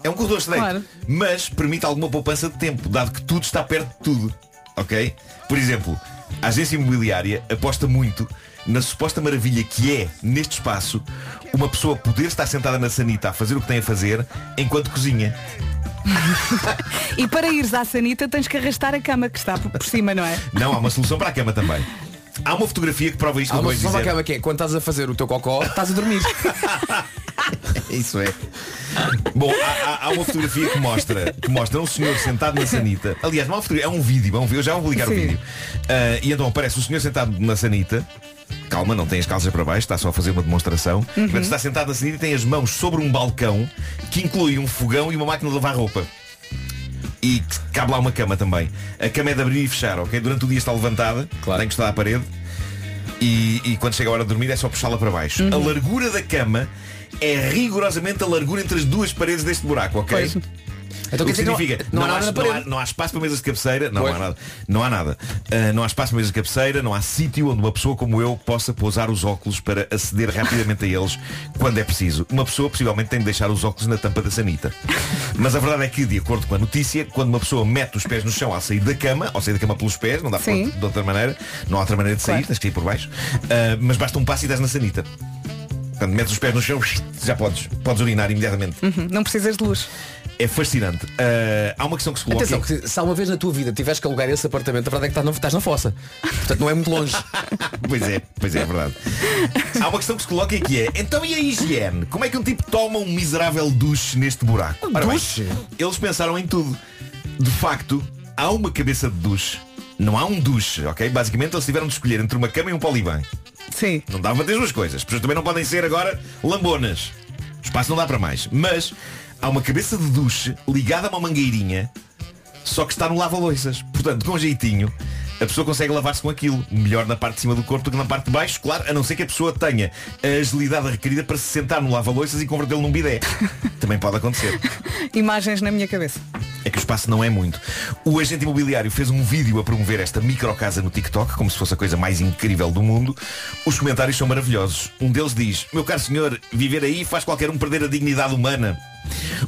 L: É um corredor estreito.
A: Claro.
L: Mas permite alguma poupança de tempo, dado que tudo está perto de tudo. Ok? Por exemplo, a agência imobiliária aposta muito na suposta maravilha que é, neste espaço, uma pessoa poder estar sentada na sanita a fazer o que tem a fazer enquanto cozinha.
A: E para ires à sanita tens que arrastar a cama que está por cima, não é?
L: Não, há uma solução para a cama também. Há uma fotografia que prova isto
G: Há uma solução
L: dizer.
G: acaba que é quando estás a fazer o teu cocó, estás a dormir.
L: Isso é. Bom, há, há- há uma fotografia que mostra, que mostra um senhor sentado na sanita. Aliás, não é uma fotografia, é um vídeo, é um, eu já vou publicar o
A: Sim.
L: vídeo. Ah, e então aparece o senhor sentado na sanita. Calma, não tem as calças para baixo, está só a fazer uma demonstração. Portanto, está sentado na sanita e tem as mãos sobre um balcão que inclui um fogão e uma máquina de lavar roupa. E cabe lá uma cama também. A cama é de abrir e fechar, ok? Durante o dia está levantada,
G: Claro.
L: tem encostada à parede. E, e quando chega a hora de dormir é só puxá-la para baixo. A largura da cama é rigorosamente a largura entre as duas paredes deste buraco, ok?
A: Pois.
G: Então
L: o que
G: que não-
L: significa
G: não há nada na
L: não, há, não há espaço para mesas de cabeceira não
G: Pois.
L: há nada não há nada. Ah, não há espaço para mesas de cabeceira não há sítio onde uma pessoa como eu possa pousar os óculos para aceder rapidamente a eles quando é preciso. Uma pessoa possivelmente tem de deixar os óculos na tampa da sanita. Mas a verdade é que de acordo com a notícia quando uma pessoa mete os pés no chão ao sair da cama ao sair da cama pelos pés não dá para de outra maneira não há outra maneira de sair
A: Claro.
L: tens que ir por baixo Ah, mas basta um passo e estás na sanita Quando metes os pés no chão, já podes, podes urinar imediatamente.
A: Uhum, Não precisas de luz.
L: É fascinante. Ah, há uma questão que se coloca.
G: Atenção, que se há uma vez na tua vida tiveste que alugar esse apartamento, a verdade é que estás na, estás na fossa. Portanto, não é muito longe.
L: Pois é, pois é, é verdade. Há uma questão que se coloca e que é, então e a higiene? Como é que um tipo toma um miserável duche neste buraco? Ora bem,
G: duche?
L: eles pensaram em tudo. De facto, há uma cabeça de duche. Não há um duche, ok? Basicamente eles tiveram de escolher entre uma cama e um poliban.
A: Sim.
L: Não dá para ter as duas coisas. As pessoas também não podem ser agora lambonas. O espaço não dá para mais. Mas há uma cabeça de duche ligada a uma mangueirinha, só que está no lava-loiças. Portanto, com jeitinho, a pessoa consegue lavar-se com aquilo. Melhor na parte de cima do corpo do que na parte de baixo, claro, a não ser que a pessoa tenha a agilidade requerida para se sentar no lava-loiças e convertê-lo num bidé. Também pode acontecer.
A: Imagens na minha cabeça.
L: É que o espaço não é muito. O agente imobiliário fez um vídeo a promover esta microcasa no TikTok, como se fosse a coisa mais incrível do mundo. Os comentários são maravilhosos. Um deles diz, meu caro senhor, viver aí faz qualquer um perder a dignidade humana.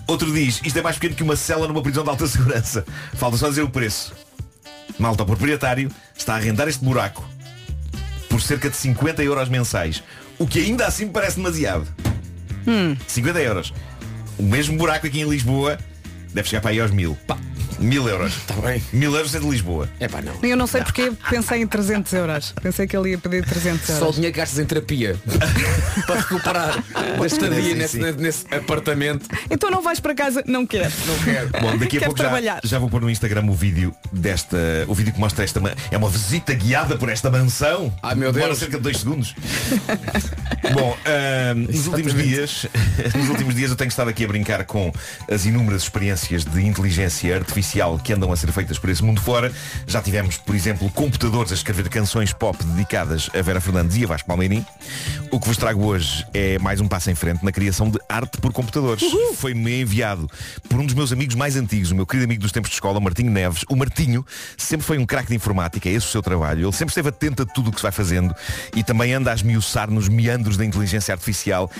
L: Outro diz, isto é mais pequeno que uma cela numa prisão de alta segurança. Falta só dizer o preço. Malta, o proprietário está a arrendar este buraco por cerca de 50 euros mensais. O que ainda assim me parece demasiado. 50 euros. O mesmo buraco aqui em Lisboa deve chegar para aí aos mil. Pá, mil euros. Está bem. Mil euros é de Lisboa.
G: É pá, não.
A: Eu não sei porque pensei em 300 euros. Pensei que ele ia pedir 300
G: Só o
A: euros.
G: dinheiro que gastas em terapia para recuperar da estadia nesse, nesse apartamento.
A: Então não vais para casa? Não quero.
G: Não quero.
L: Bom, daqui a
A: Quero
L: pouco já,
A: trabalhar.
L: já vou pôr no Instagram o vídeo desta. O vídeo que mostra esta. É uma visita guiada por esta mansão.
G: Ai, meu
L: Demora
G: Deus.
L: cerca de dois segundos. Bom, ahm, nos últimos dias, nos últimos dias eu tenho estado aqui a brincar com as inúmeras experiências de inteligência artificial que andam a ser feitas por esse mundo fora. Já tivemos, por exemplo, computadores a escrever canções pop dedicadas a Vera Fernandes e a Vasco Palmeirim. O que vos trago hoje é mais um passo em frente na criação de arte por computadores. Foi-me enviado por um dos meus amigos mais antigos, o meu querido amigo dos tempos de escola, Martinho Neves. O Martinho sempre foi um craque de informática, é esse o seu trabalho. Ele sempre esteve atento a tudo o que se vai fazendo e também anda a esmiuçar nos meandros da inteligência artificial.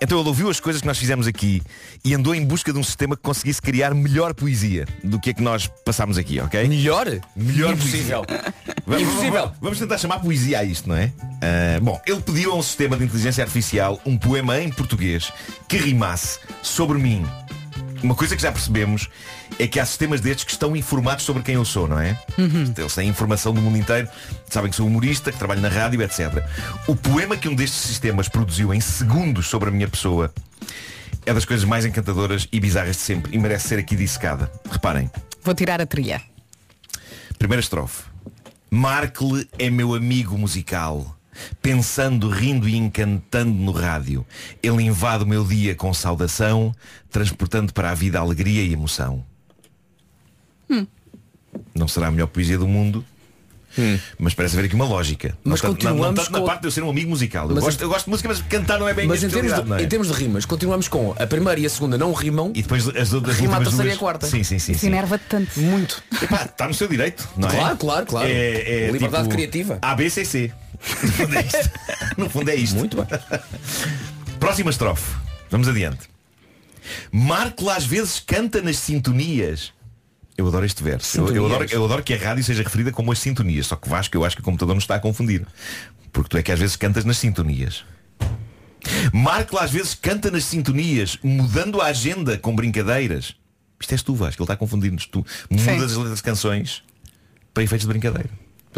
L: Então ele ouviu as coisas que nós fizemos aqui e andou em busca de um sistema que conseguisse criar melhor poesia do que a que nós passámos aqui, ok?
G: Melhor?
L: Melhor
G: Impossível.
L: poesia. Vamos,
G: Impossível.
L: Vamos, vamos tentar chamar poesia a isto, não é? Ah, bom, ele pediu a um sistema de inteligência artificial um poema em português que rimasse sobre mim. Uma coisa que já percebemos é que há sistemas destes que estão informados sobre quem eu sou, não é? Eles têm informação do mundo inteiro, sabem que sou humorista, que trabalho na rádio, etc. O poema que um destes sistemas produziu em segundos sobre a minha pessoa é das coisas mais encantadoras e bizarras de sempre e merece ser aqui dissecada. Reparem,
A: Vou tirar a trilha.
L: Primeira estrofe. Markle é meu amigo musical. Pensando, rindo e encantando no rádio. Ele invade o meu dia com saudação, transportando para a vida alegria e emoção. Não será a melhor poesia do mundo, mas parece haver aqui uma lógica.
G: Mas
L: não, tanto- não, não
G: continuamos
L: tanto na
G: com-
L: parte de eu ser um amigo musical. Eu, gosto, eu gosto de música, mas cantar não é bem
G: Mas em termos, de,
L: não é?
G: em termos de rimas, continuamos com a primeira e a segunda não rimam
L: E depois as, outras
G: rima a terceira e
L: duas-
G: a quarta.
L: Sim, sim, sim.
A: Isso
L: sim.
A: enerva-te tanto.
G: Muito.
L: Epá, está no seu direito, não é?
G: Claro, claro, claro.
L: É, é
G: Liberdade
L: tipo
G: criativa.
L: ABCC. No fundo é isto. No fundo é isto.
G: Muito bem.
L: Próxima estrofe. Vamos adiante. Marco às vezes canta nas sintonias. Eu adoro este verso. Eu, eu adoro, eu adoro que a rádio seja referida como as sintonias. Só que Vasco, eu acho que o computador nos está a confundir. Porque tu é que às vezes cantas nas sintonias. Marco às vezes canta nas sintonias, mudando a agenda com brincadeiras. Isto és tu, Vasco, ele está a confundir-nos. Tu mudas as letras das canções para efeitos de brincadeira.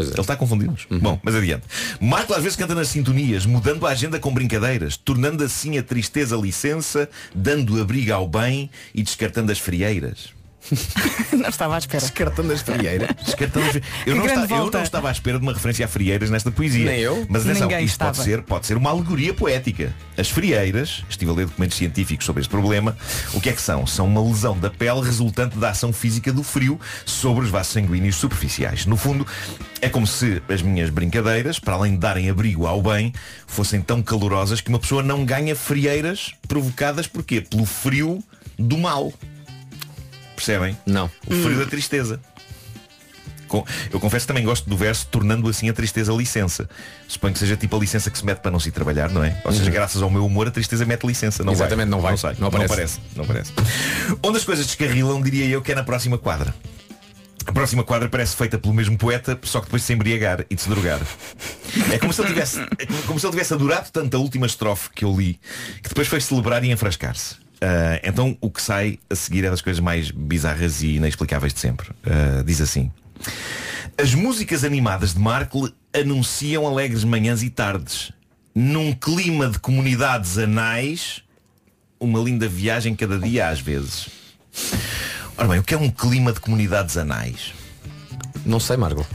G: É.
L: Ele está a confundir-nos. Bom, mas adiante. Marco às vezes canta nas sintonias, mudando a agenda com brincadeiras, tornando assim a tristeza licença, dando abrigo ao bem e descartando as frieiras.
A: Não estava à espera.
G: Descartando as frieiras.
L: Descartando as... Eu, não esta- eu não estava à espera de uma referência a frieiras nesta poesia.
G: Nem eu.
L: Mas atenção,
A: Ninguém
L: isto pode
A: estava.
L: ser, pode ser uma alegoria poética. As frieiras, estive a ler documentos científicos sobre este problema, o que é que são? São uma lesão da pele resultante da ação física do frio sobre os vasos sanguíneos superficiais. No fundo, é como se as minhas brincadeiras, para além de darem abrigo ao bem, fossem tão calorosas que uma pessoa não ganha frieiras provocadas por quê? Pelo frio do mal. Percebem?
G: Não.
L: O frio da tristeza. Eu confesso que também gosto do verso tornando assim a tristeza licença. Suponho que seja tipo a licença que se mete para não se ir trabalhar, não é? Ou seja, graças ao meu humor a tristeza mete licença. Não
G: Exatamente,
L: vai.
G: não vai.
L: sai.
G: Não aparece.
L: Não aparece. Não aparece. Onde as coisas descarrilam, diria eu que é na próxima quadra. A próxima quadra parece feita pelo mesmo poeta, só que depois de se embriagar e de se drogar. É como se ele tivesse, é como se ele tivesse adorado tanto a última estrofe que eu li, que depois foi celebrar e enfrascar-se. Ah, então o que sai a seguir é das coisas mais bizarras e inexplicáveis de sempre. Ah, diz assim. As músicas animadas de Markle anunciam alegres manhãs e tardes. Num clima de comunidades anais, uma linda viagem cada dia às vezes. Ora bem, o que é um clima de comunidades anais?
G: Não sei, Margot.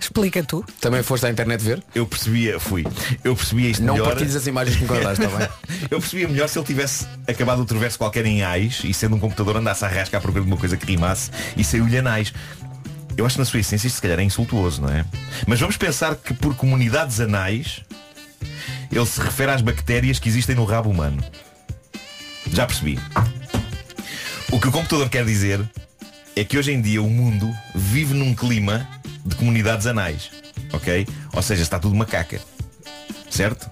A: Explica tu.
G: Também foste à internet ver?
L: Eu percebia, fui. Eu percebia isto
G: Não
L: melhor.
G: partilhes as imagens que me contaste, está bem?
L: Eu percebia melhor se ele tivesse acabado outro verso qualquer em ais e sendo um computador andasse a rasca à procura de uma coisa que rimasse e saiu-lhe anais. Eu acho que na sua essência isto se calhar é insultuoso, não é? Mas vamos pensar que por comunidades anais ele se refere às bactérias que existem no rabo humano. Já percebi. O que o computador quer dizer é que hoje em dia o mundo vive num clima de comunidades anais. Ok? Ou seja, está tudo macaca. Certo?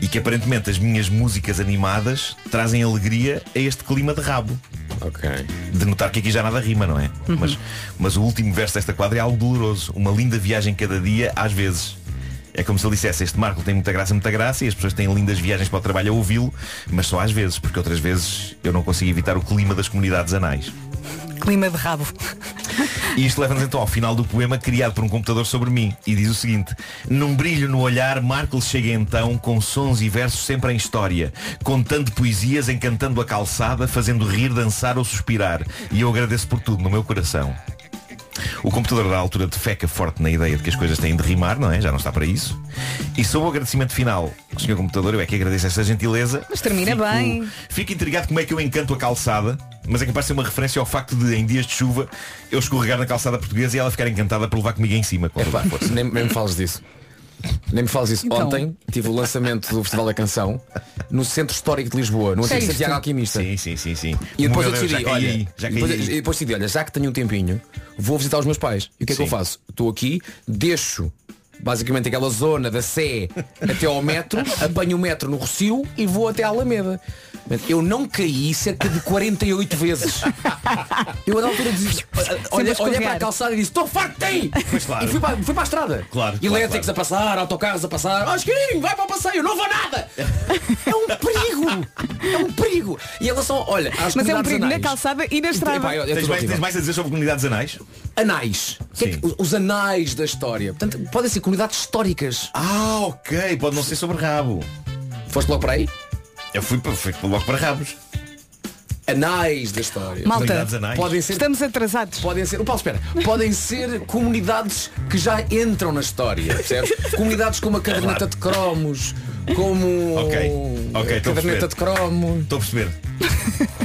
L: E que aparentemente as minhas músicas animadas trazem alegria a este clima de rabo.
G: Ok.
L: De notar que aqui já nada rima, não é?
G: Uhum.
L: Mas, mas o último verso desta quadra é algo doloroso. Uma linda viagem cada dia, às vezes. É como se ele dissesse, este Marco tem muita graça, muita graça e as pessoas têm lindas viagens para o trabalho a ouvi-lo, mas só às vezes, porque outras vezes eu não consigo evitar o clima das comunidades anais.
A: Clima de rabo.
L: E isto leva-nos então ao final do poema criado por um computador sobre mim. E diz o seguinte. Num brilho no olhar, Markle chega então com sons e versos sempre em história, contando poesias, encantando a calçada, fazendo rir, dançar ou suspirar. E eu agradeço por tudo no meu coração. O computador da altura defeca forte na ideia de que as coisas têm de rimar, não é? Já não está para isso. E sob o agradecimento final, Sr. Computador, eu é que agradeço essa gentileza.
A: Mas termina
L: Fico-
A: bem.
L: Fico intrigado como é que eu encanto a calçada, mas é capaz de ser uma referência ao facto de, em dias de chuva, eu escorregar na calçada portuguesa e ela ficar encantada por levar comigo em cima.
G: nem, nem me fales disso. Nem me fales disso.
L: Então.
G: Ontem tive o lançamento do Festival da Canção no Centro Histórico de Lisboa, no antigo? Santiago Alquimista.
L: Sim, sim, sim, sim.
G: E depois
L: Meu
G: eu
L: Deus,
G: decidi,
L: já caí
G: olha,
L: aí,
G: depois,
L: aí.
G: depois decidi, olha, já que tenho um tempinho, vou visitar os meus pais. E o que é que eu
L: Sim.
G: faço? Estou aqui, deixo basicamente aquela zona da Sé até ao metro, apanho o metro no Rocio e vou até à Alameda. Eu não caí cerca de 48 vezes. Eu a da altura dizia, olhei,
A: a
G: olhei para a calçada e disse, estou farto de
L: claro.
G: E fui para, fui para a estrada.
L: Claro,
G: Elétricos
L: claro.
G: a passar, autocarros a passar. Ah, Chiquinho, vai para o passeio, não vou nada! É um perigo! É um perigo! E em relação, olha, às
A: Mas é um perigo na
G: anais.
A: calçada e na estrada.
G: Epá, eu- eu
L: Tens mais, tens mais a dizer sobre comunidades anais?
G: Anais. Que é que- os anais da história. Portanto, podem ser comunidades históricas.
L: Ah, ok. Pode não ser sobre rabo.
G: Foste logo para aí?
L: Eu fui, para- fui logo para rabos.
G: Anais da história.
A: Malta,
L: Comunidades anais.
G: Podem ser.
A: estamos atrasados.
G: Podem ser. O Paulo, espera. Podem ser comunidades que já entram na história. Percebes? comunidades como a caderneta de cromos, como
L: Ok, ok,
G: a caderneta
L: perceber.
G: de cromos.
L: Estou a perceber.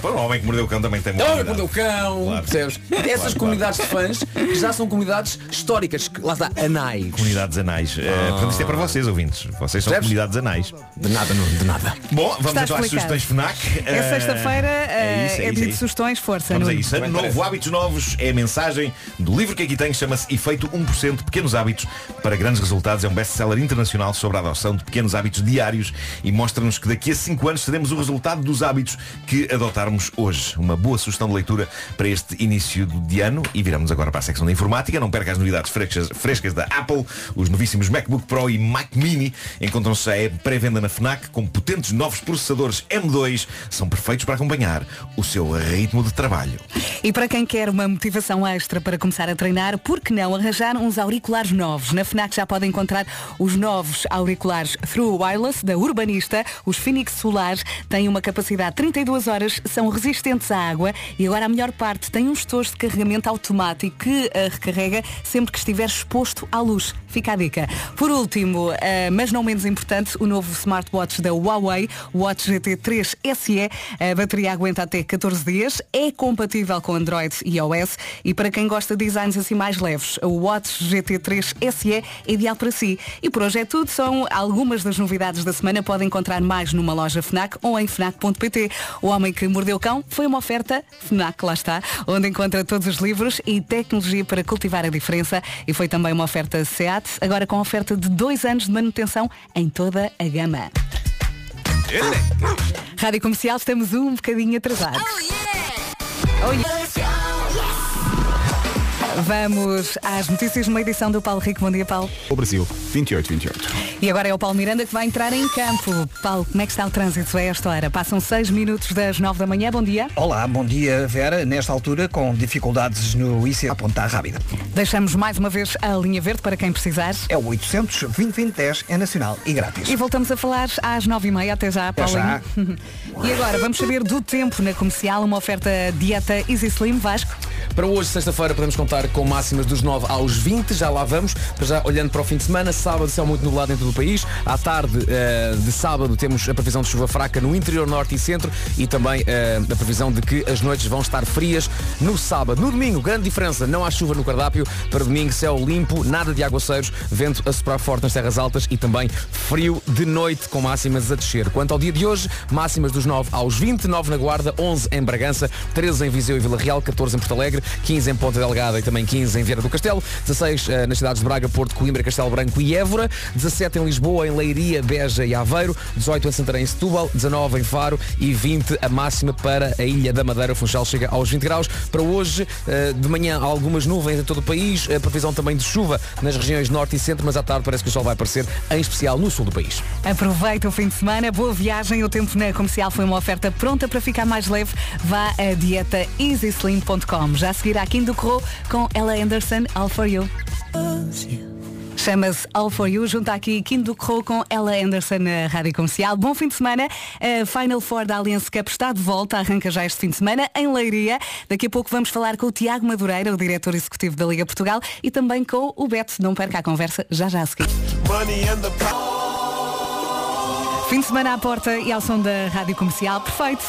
L: Pô, o homem que mordeu o cão também tem uma
G: Oh,
L: comunidade.
G: quando o cão,
L: Claro.
G: percebes? Essas
L: claro.
G: comunidades de fãs que já são comunidades históricas, que lá está, anais.
L: Comunidades anais. Eh, portanto, isto é para vocês, ouvintes. Vocês são
G: Percebes?
L: comunidades anais.
G: De nada, não, de nada.
L: Bom, vamos
A: Está
L: então às sugestões FNAC.
A: É
L: Eh,
A: sexta-feira,
L: é isso,
A: é,
L: é isso, é
A: sugestões, força.
L: Vamos a isso. Ano novo,
G: parece.
L: hábitos novos é a mensagem do livro que aqui tem, chama-se Efeito 1%, Pequenos Hábitos para Grandes Resultados. É um best-seller internacional sobre a adoção de pequenos hábitos diários e mostra-nos que daqui a 5 anos teremos o resultado dos hábitos que adotarmos hoje. Uma boa sugestão de leitura para este início de ano e viramos agora para a secção da informática. Não perca as novidades frescas, frescas da Apple, os novíssimos MacBook Pro e Mac Mini encontram-se em pré-venda na FNAC com potentes novos processadores M2. São perfeitos para acompanhar o seu ritmo de trabalho.
A: E para quem quer uma motivação extra para começar a treinar, por que não arranjar uns auriculares novos? Na FNAC já pode encontrar os novos auriculares Through Wireless da Urbanista, os Phoenix Solares, têm uma capacidade de 32 horas, são resistentes à água e agora a melhor parte tem um estojo de carregamento automático que a recarrega sempre que estiver exposto à luz. Fica a dica. Por último, eh, mas não menos importante, o novo smartwatch da Huawei, Watch GT3 SE. A bateria aguenta até 14 dias, é compatível com Android e iOS e para quem gosta de designs assim mais leves, o Watch GT3 SE é ideal para si. E por hoje é tudo, são algumas das novidades da semana. Pode encontrar mais numa loja FNAC ou em FNAC.pt. O Homem que Mordeu o Cão foi uma oferta FNAC, lá está, onde encontra todos os livros e tecnologia para cultivar a diferença e foi também uma oferta SEAT, agora com oferta de dois anos de manutenção em toda a gama. Rádio Comercial, estamos um bocadinho atrasados. Oh, yeah. Vamos às notícias numa edição do Paulo Rico. Bom dia, Paulo.
B: O Brasil, 28-28.
A: E agora é o Paulo Miranda que vai entrar em campo. Paulo, como é que está o trânsito a esta hora? Passam 6 minutos das 9 da manhã. Bom dia.
C: Olá, bom dia Vera. Nesta altura com dificuldades no IC a ponta rápida.
A: Deixamos mais uma vez a linha verde para quem precisar.
C: É o 800 2010 é nacional e grátis.
A: E voltamos a falar às 9h30. Até já,
C: Até
A: Paulinho. e agora, vamos saber do tempo na comercial, uma oferta dieta Easy Slim, Vasco.
G: Para hoje, sexta-feira, podemos contar com máximas dos 9 aos 20, já lá vamos. Para já olhando para o fim de semana, sábado céu muito nublado em todo o país. À tarde eh, de sábado temos a previsão de chuva fraca no interior norte e centro e também eh, a previsão de que as noites vão estar frias no sábado. No domingo, grande diferença, não há chuva no cardápio. Para domingo, céu limpo, nada de aguaceiros, vento a soprar forte nas terras altas e também frio de noite com máximas a descer. Quanto ao dia de hoje, máximas dos 9 aos 20, 9 na Guarda, 11 em Bragança, 13 em Viseu e Vila Real, 14 em Porto Alegre, 15 em Ponta Delgada e também 15 em Vieira do Castelo, 16 eh, nas cidades de Braga, Porto, Coimbra, Castelo Branco e Évora, 17 em Lisboa, em Leiria, Beja e Aveiro, 18 em Santarém e Setúbal, 19 em Faro e 20 a máxima para a Ilha da Madeira. O Funchal chega aos 20 graus. Para hoje, eh, de manhã, algumas nuvens em todo o país, a previsão também de chuva nas regiões norte e centro, mas à tarde parece que o sol vai aparecer, em especial no sul do país.
A: Aproveita o fim de semana, boa viagem. O tempo na comercial foi uma oferta pronta para ficar mais leve. Vá a dieta easyslim.com. Já a seguir aqui do Corro com Ella Anderson, All For You. Chama-se All For You, junto aqui Kim do Corro com Ella Anderson na Rádio Comercial. Bom fim de semana. A Final Four da Allianz Cup está de volta, arranca já este fim de semana em Leiria. Daqui a pouco vamos falar com o Tiago Madureira, o diretor executivo da Liga Portugal, e também com o Beto. Não perca a conversa já já a seguir. Fim de semana à porta e ao som da Rádio Comercial. Perfeito.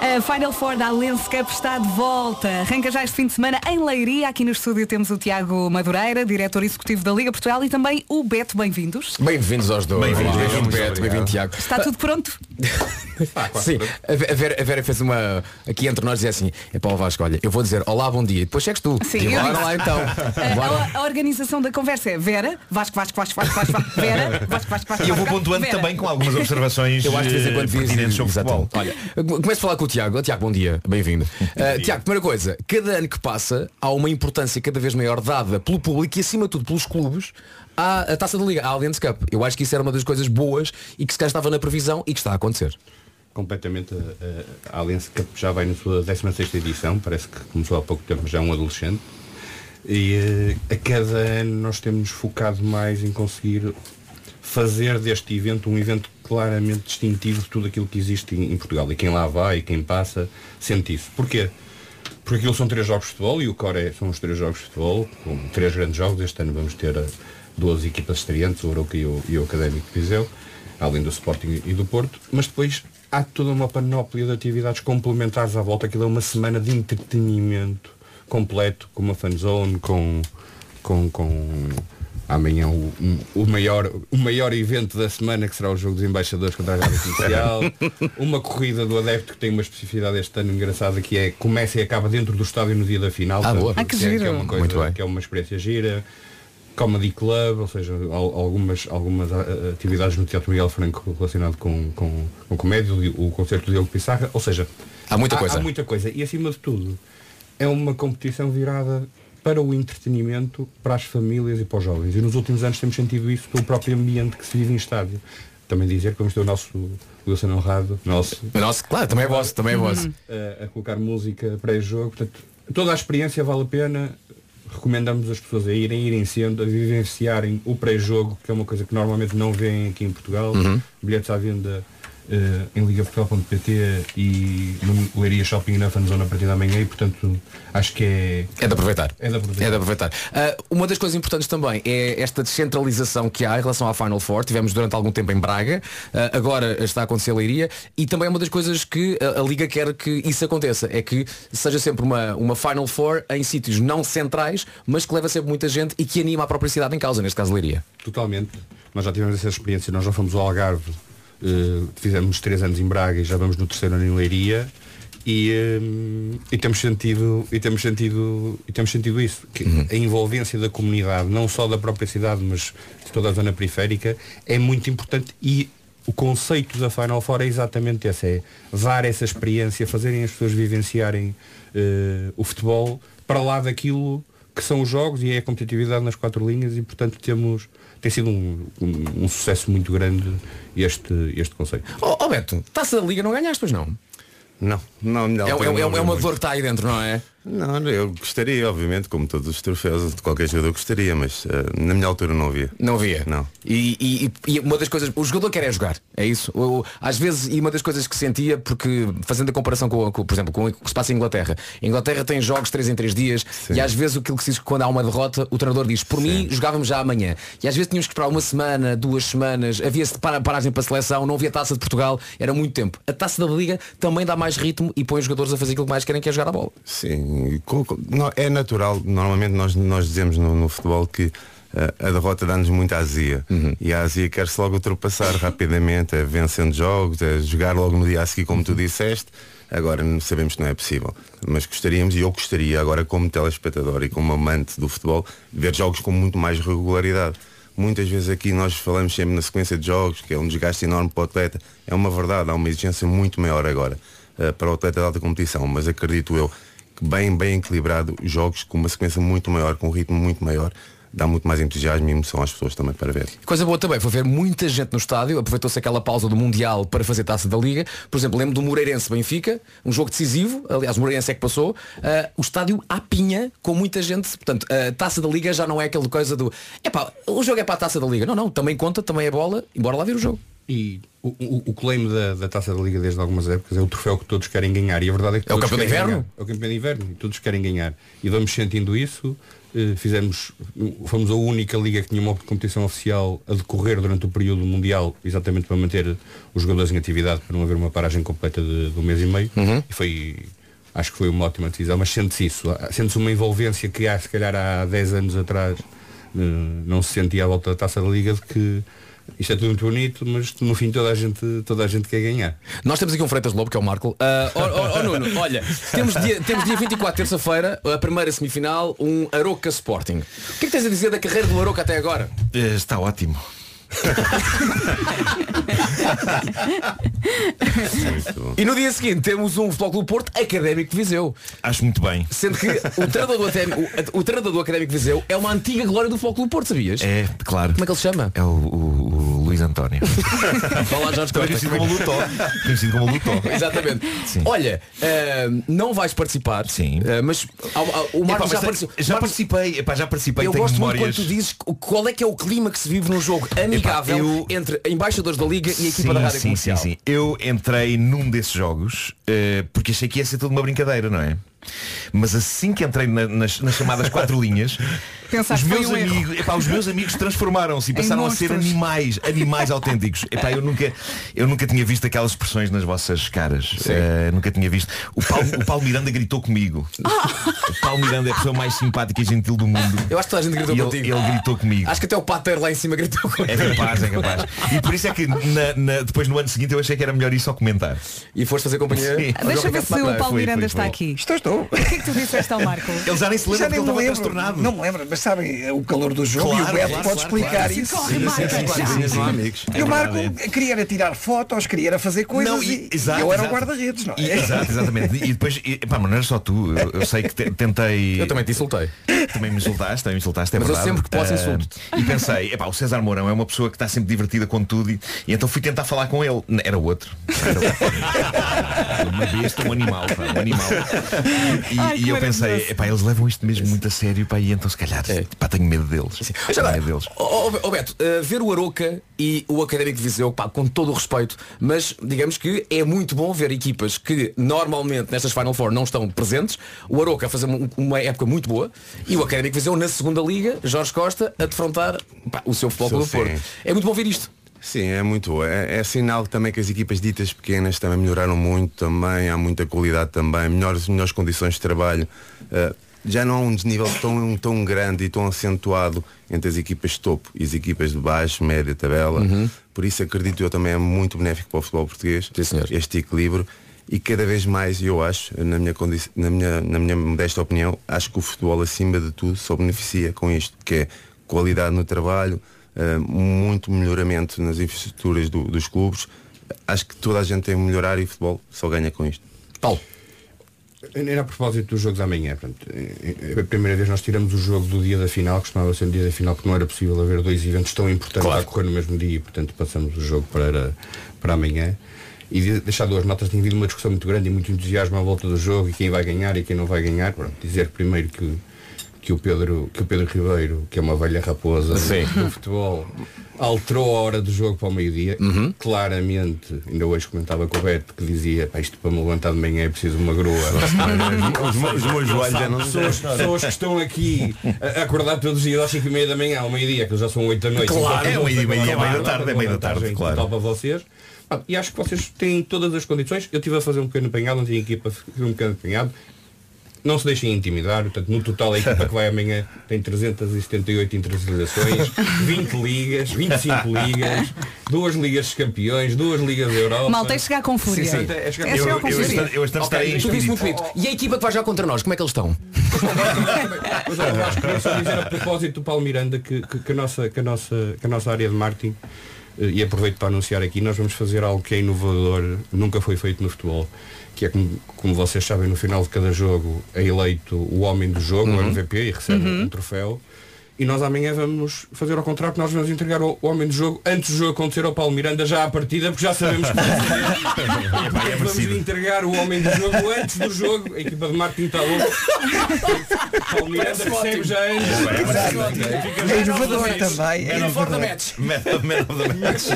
A: A Final Four da Lens Cup está de volta. Arranca já este fim de semana em Leiria. Aqui no estúdio temos o Tiago Madureira, diretor executivo da Liga Portugal e também o Beto. Bem-vindos.
G: Bem-vindos aos dois.
L: Bem-vindos,
G: Beto, bem-vindo Tiago.
A: Está tudo pronto?
G: Sim, a Ve- a Vera, a Vera fez uma aqui entre nós dizer assim, é para o Vasco, olha, eu vou dizer olá, bom dia, e depois chegas tu.
A: Sim,
G: e
A: eu
G: bora lá então. Bora.
A: A, a organização da conversa é Vera, Vasco, Vasco, Vasco, Vasco, Vasco, Vasco, Vera, Vasco, Vasco, Vasco.
L: E eu vou
A: Vasco,
L: pontuando
A: Vera.
L: também com algumas observações
G: Eu acho que de vez em
L: eh,
G: quando
L: pertinentes sobre futebol.
G: Olha, começo a falar com o Tiago. Tiago, bom dia, bem-vindo. Uh, Tiago, primeira coisa, cada ano que passa há uma importância cada vez maior dada pelo público e acima de tudo pelos clubes à a taça da Liga, à Allianz Cup. Eu acho que isso era uma das coisas boas e que se calhar estava na previsão e que está a acontecer.
N: completamente. eh, A Allianz Cup já vai na sua 16 edição, parece que começou há pouco tempo, já é um adolescente. E eh, a cada ano nós temos focado mais em conseguir fazer deste evento um evento claramente distintivo de tudo aquilo que existe em, Portugal. E quem lá vai, quem passa, sente isso. Porquê? Porque aquilo são três jogos de futebol e o core é- são os três jogos de futebol, com três grandes jogos. Este ano vamos ter eh, duas equipas estreantes, o Oroca e o, e o Académico de Viseu, além do Sporting e do Porto. Mas depois há toda uma panóplia de atividades complementares à volta. Aquilo é uma semana de entretenimento completo, com uma fanzone, com, com, com amanhã o, o, maior, o maior evento da semana que será o jogo dos embaixadores contra a Rádio Comercial uma corrida do adepto que tem uma especificidade este ano engraçada que é começa e acaba dentro do estádio no dia da final
G: Ah, boa.
A: Ah, que
N: é, é
A: giro.
N: uma coisa
G: Muito bem.
N: que é uma experiência gira Comedy Club, ou seja, al- algumas, algumas ah, ah, atividades no Teatro Miguel Franco relacionado com, com, com comédia, o, concerto do Diogo Pissarra, ou seja,
G: Há muita coisa.
N: Há muita coisa. E acima de tudo, é uma competição virada para o entretenimento, para as famílias e para os jovens. E nos últimos anos temos sentido isso pelo próprio ambiente que se vive em estádio. Também dizer que vamos ter o nosso Wilson Honrado, nosso,
G: Nossa, claro, também é vosso, também é vosso.
N: a, a colocar música pré-jogo. Portanto, toda a experiência vale a pena. Recomendamos as pessoas a irem, irem sendo, a vivenciarem o pré-jogo, que é uma coisa que normalmente não vêem aqui em Portugal. Bilhetes à venda eh, em ligaportugal.pt e no Leiria Shopping na Fanzona a partir da manhã e portanto acho que é,
G: É de aproveitar.
N: é de aproveitar.
G: É de aproveitar. Ah, uma das coisas importantes também é esta descentralização que há em relação à Final Four. Tivemos durante algum tempo em Braga, ah, agora está a acontecer em Leiria e também é uma das coisas que a, a Liga quer que isso aconteça. É que seja sempre uma, uma Final Four em sítios não centrais, mas que leva sempre muita gente e que anima a própria cidade em causa, neste caso Leiria.
N: Totalmente. Nós já tivemos essa experiência. Nós já fomos ao Algarve, eh, fizemos três anos em Braga e já vamos no terceiro ano em Leiria. E, eh, e temos sentido e temos sentido e temos sentido isso que a envolvência da comunidade não só da própria cidade mas de toda a zona periférica é muito importante e o conceito da Final Four é exatamente esse é dar essa experiência fazerem as pessoas vivenciarem eh, o futebol para lá daquilo que são os jogos e é a competitividade nas quatro linhas e portanto temos tem sido um, um- um sucesso muito grande este, este conceito.
G: Ó oh, Beto, taça da Liga não ganhaste, pois não?
O: Não, não, não
G: É, é- é- é uma dor que está aí dentro, não é?
O: Não, eu gostaria, obviamente, como todos os troféus de qualquer jogador gostaria, mas eh, na minha altura não havia.
G: Não havia.
O: Não.
G: E, e- e uma das coisas, o jogador quer é jogar, é isso. O- às vezes, e uma das coisas que sentia, porque fazendo a comparação com, com, por exemplo, com o que se passa em Inglaterra. A Inglaterra tem jogos 3 em 3 dias e às vezes aquilo que se diz que quando há uma derrota, o treinador diz, por mim jogávamos já amanhã. E às vezes tínhamos que esperar uma semana, duas semanas, havia-se para- paragem para a seleção, não havia taça de Portugal, era muito tempo. A taça da Liga também dá mais ritmo e põe os jogadores a fazer aquilo que mais querem que é jogar a bola.
O: Sim, é natural. Normalmente nós, nós dizemos no, no futebol que eh, a derrota dá-nos muita azia. E a azia quer-se logo ultrapassar rapidamente, é vencendo jogos, é jogar logo no dia a seguir, como tu disseste. Agora sabemos que não é possível. Mas gostaríamos, e eu gostaria agora como telespectador e como amante do futebol, ver jogos com muito mais regularidade. Muitas vezes aqui nós falamos sempre na sequência de jogos, que é um desgaste enorme para o atleta. É uma verdade, há uma exigência muito maior agora eh, para o atleta de alta competição, mas acredito eu bem, bem equilibrado, jogos com uma sequência muito maior, com um ritmo muito maior, dá muito mais entusiasmo e emoção às pessoas também para ver.
G: Coisa boa também foi ver muita gente no estádio, aproveitou-se aquela pausa do Mundial para fazer taça da Liga. Por exemplo, lembro do Moreirense Benfica, um jogo decisivo, aliás o Moreirense é que passou, ah, o estádio à pinha com muita gente. Portanto, a taça da Liga já não é aquela coisa do epá, o jogo é para a taça da Liga. Não, não, também conta, também é bola, e bora lá ver o jogo.
N: E o, o, o claim da, da Taça da Liga desde algumas épocas é o troféu que todos querem ganhar. E a verdade é que
G: É o campeão de inverno?
N: ganhar. É o campeão de inverno e todos querem ganhar. E vamos sentindo isso. Eh, fizemos, fomos a única liga que tinha uma competição oficial a decorrer durante o período mundial, exatamente para manter os jogadores em atividade, para não haver uma paragem completa de, de um mês e meio.
G: Uhum.
N: E foi, acho que foi uma ótima decisão, mas sente-se isso. Sente-se uma envolvência que há, se calhar há 10 anos atrás eh, não se sentia à volta da taça da liga de que isto é tudo muito bonito, mas no fim toda a gente, toda a gente quer ganhar.
G: Nós temos aqui um Freitas Lobo, que é o Marco. Ó, ó, ó, Nuno, olha, temos dia, temos dia 24, terça-feira, a primeira semifinal, um Aroca Sporting. O que é que tens a dizer da carreira do Aroca até agora?
L: Eh, Está ótimo.
G: E no dia seguinte temos um Futebol Clube Porto Académico de Viseu.
L: Acho muito bem.
G: Sendo que o treinador do, Académico, o, o treinador do Académico de Viseu é uma antiga glória do Futebol Clube Porto, sabias?
L: É, claro.
G: Como é que ele se chama?
L: É o, o- o Luís António.
G: Fala lá, Jorge Costa.
L: conhecido como Lutó. Conhecido como Lutó.
G: Exatamente. Olha, ah, não vais participar, Sim. mas ao- ao- o Marcos
L: Epá,
G: já, participou.
L: já participei, epá, já participei,
G: Eu
L: tenho
G: gosto muito
L: memórias.
G: quando tu dizes qual é que é o clima que se vive num jogo amigável entre embaixadores da Liga e a equipa da Rádio
L: sim,
G: Comercial.
L: Sim, sim. Eu entrei num desses jogos eh, porque achei que ia ser tudo uma brincadeira, não é? Mas assim que entrei na- nas, nas chamadas quatro linhas,
A: Pensaste
L: os meus
A: um
L: amigos, epá, os meus amigos transformaram-se e passaram a ser animais, animais autênticos. Epá, eu nunca, eu nunca tinha visto aquelas expressões nas vossas caras. Eh, nunca tinha visto. O Paulo, o Paulo Miranda gritou comigo. O Paulo Miranda é a pessoa mais simpática e gentil do mundo.
G: Eu acho que toda a gente gritou
L: E
G: contigo.
L: ele, ele gritou comigo.
G: Acho que até o pater lá em cima gritou contigo.
L: É capaz, é capaz. E por isso é que na- na- depois no ano seguinte eu achei que era melhor ir só comentar.
G: E foste fazer companhia?
A: Deixa ver se o Paulo
L: Foi,
A: Miranda
L: foi,
A: está
L: foi.
A: aqui.
C: Estou, estou.
A: O que é que tu disseste ao Marco?
L: Ele já nem se lembra
C: Já
L: porque
C: nem
L: ele
C: me
L: estava transtornado.
C: Não me lembro, mas sabem, é o calor do jogo
L: Claro,
C: e o Beto
L: claro,
C: pode
L: claro,
C: explicar isso.
L: Corre, Marco.
C: E o
L: É
C: Marco
L: verdade,
C: queria era tirar fotos, queria era fazer coisas
L: Não,
C: e,
L: exato,
C: e eu era o guarda-redes, não é?
L: E- exato, exatamente. E depois, e, pá, mas não era só tu. Eu, eu sei que te- tentei.
G: Eu também te insultei.
L: Também me insultaste, também me insultaste, é
G: Mas eu
L: verdade.
G: sempre que posso
L: Ah,
G: insulto.
L: E pensei, epá, o César Mourão é uma pessoa que está sempre divertida com tudo e, e então fui tentar falar com ele. Era outro. Era outro. uma besta, um animal, pá, um animal. E,
G: Ai,
L: e eu pensei, epá, eles levam isto mesmo muito a sério, pá, e então se calhar, pá, tenho medo deles.
G: Mas
L: Tenho
G: agora,
L: medo deles.
G: ó, ó, ó, Beto, uh, ver o Aroca e o Académico de Viseu, pá, com todo o respeito, mas digamos que é muito bom ver equipas que normalmente nestas Final Four não estão presentes, o Aroca a fazer um- uma época muito boa e o Académico de Viseu na segunda liga, Jorge Costa a defrontar pá, o seu futebol
O: Sim.
G: do Porto. É muito bom ver isto.
O: Sim, é muito bom. É, é sinal também que as equipas ditas pequenas também melhoraram muito também, há muita qualidade também, melhores, melhores condições de trabalho. Uh, já não há um desnível tão, tão grande e tão acentuado entre as equipas de topo e as equipas de baixo, média, tabela. Por isso acredito eu também é muito benéfico para o futebol português, este equilíbrio. E cada vez mais, eu acho, na minha, na, minha, na minha modesta opinião, acho que o futebol acima de tudo só beneficia com isto, que é qualidade no trabalho, muito melhoramento nas infraestruturas do- dos clubes. Acho que toda a gente tem que melhorar e o futebol só ganha com isto.
G: Paulo.
N: Era a propósito dos jogos amanhã. Portanto, é- é a primeira vez nós tiramos o jogo do dia da final, que costumava ser no dia da final, porque não era possível haver dois eventos tão importantes a ocorrer no mesmo dia e, portanto, passamos o jogo para, para amanhã. E de- deixar duas notas, tem havido uma discussão muito grande e muito entusiasmo à volta do jogo e quem vai ganhar e quem não vai ganhar. Pronto, dizer primeiro que, que, o Pedro, que o Pedro Ribeiro, que é uma velha raposa
G: Sim.
N: do futebol, alterou a hora do jogo para o meio-dia. Claramente, ainda hoje comentava com o Beto que dizia, "Pá, isto para me levantar de manhã é preciso uma grua.
O: Os meus joelhos já não-
N: Pessoas, pessoas que estão aqui a acordar todos os dias às 5 e meia da manhã, ao meio-dia, que já são 8 da noite.
L: Claro, é meio-dia, meio da tarde, é meio da tarde, claro.
N: para vocês. Ah, E acho que vocês têm todas as condições. Eu estive a fazer um pequeno apanhado, não tinha equipa a fazer um pequeno apanhado. Não se deixem intimidar, portanto, no total a equipa que vai amanhã tem 378 internacionalizações, 20 ligas, 25 ligas, duas ligas de campeões, duas ligas da Europa.
A: Malta, é chegar com fúria.
N: Sim, sim. É chegar
A: É
N: com
A: chegar
N: fúria.
A: com fúria.
G: Ok, tu muito bonito. E a equipa que vai já contra nós, como é que eles estão?
N: Mas olha, acho que queria só dizer a propósito do Paulo Miranda que, que, que a, nossa, que, a, nossa, que a nossa área de marketing, eh, e aproveito para anunciar aqui, nós vamos fazer algo que é inovador, nunca foi feito no futebol, que é como, como vocês sabem, no final de cada jogo é eleito o homem do jogo, o
G: Uhum.
N: MVP, e recebe
G: Uhum.
N: um troféu. E nós amanhã vamos fazer ao contrário, que nós vamos entregar o homem do jogo antes do jogo acontecer ao Paulo Miranda já à partida, porque já sabemos que vai ser. vamos entregar o homem do jogo antes do jogo. A equipa de marketing está louca. Paulo Miranda recebe já antes.
C: É inovador também. É
N: the
C: inovador.
N: match.
L: Man of the match.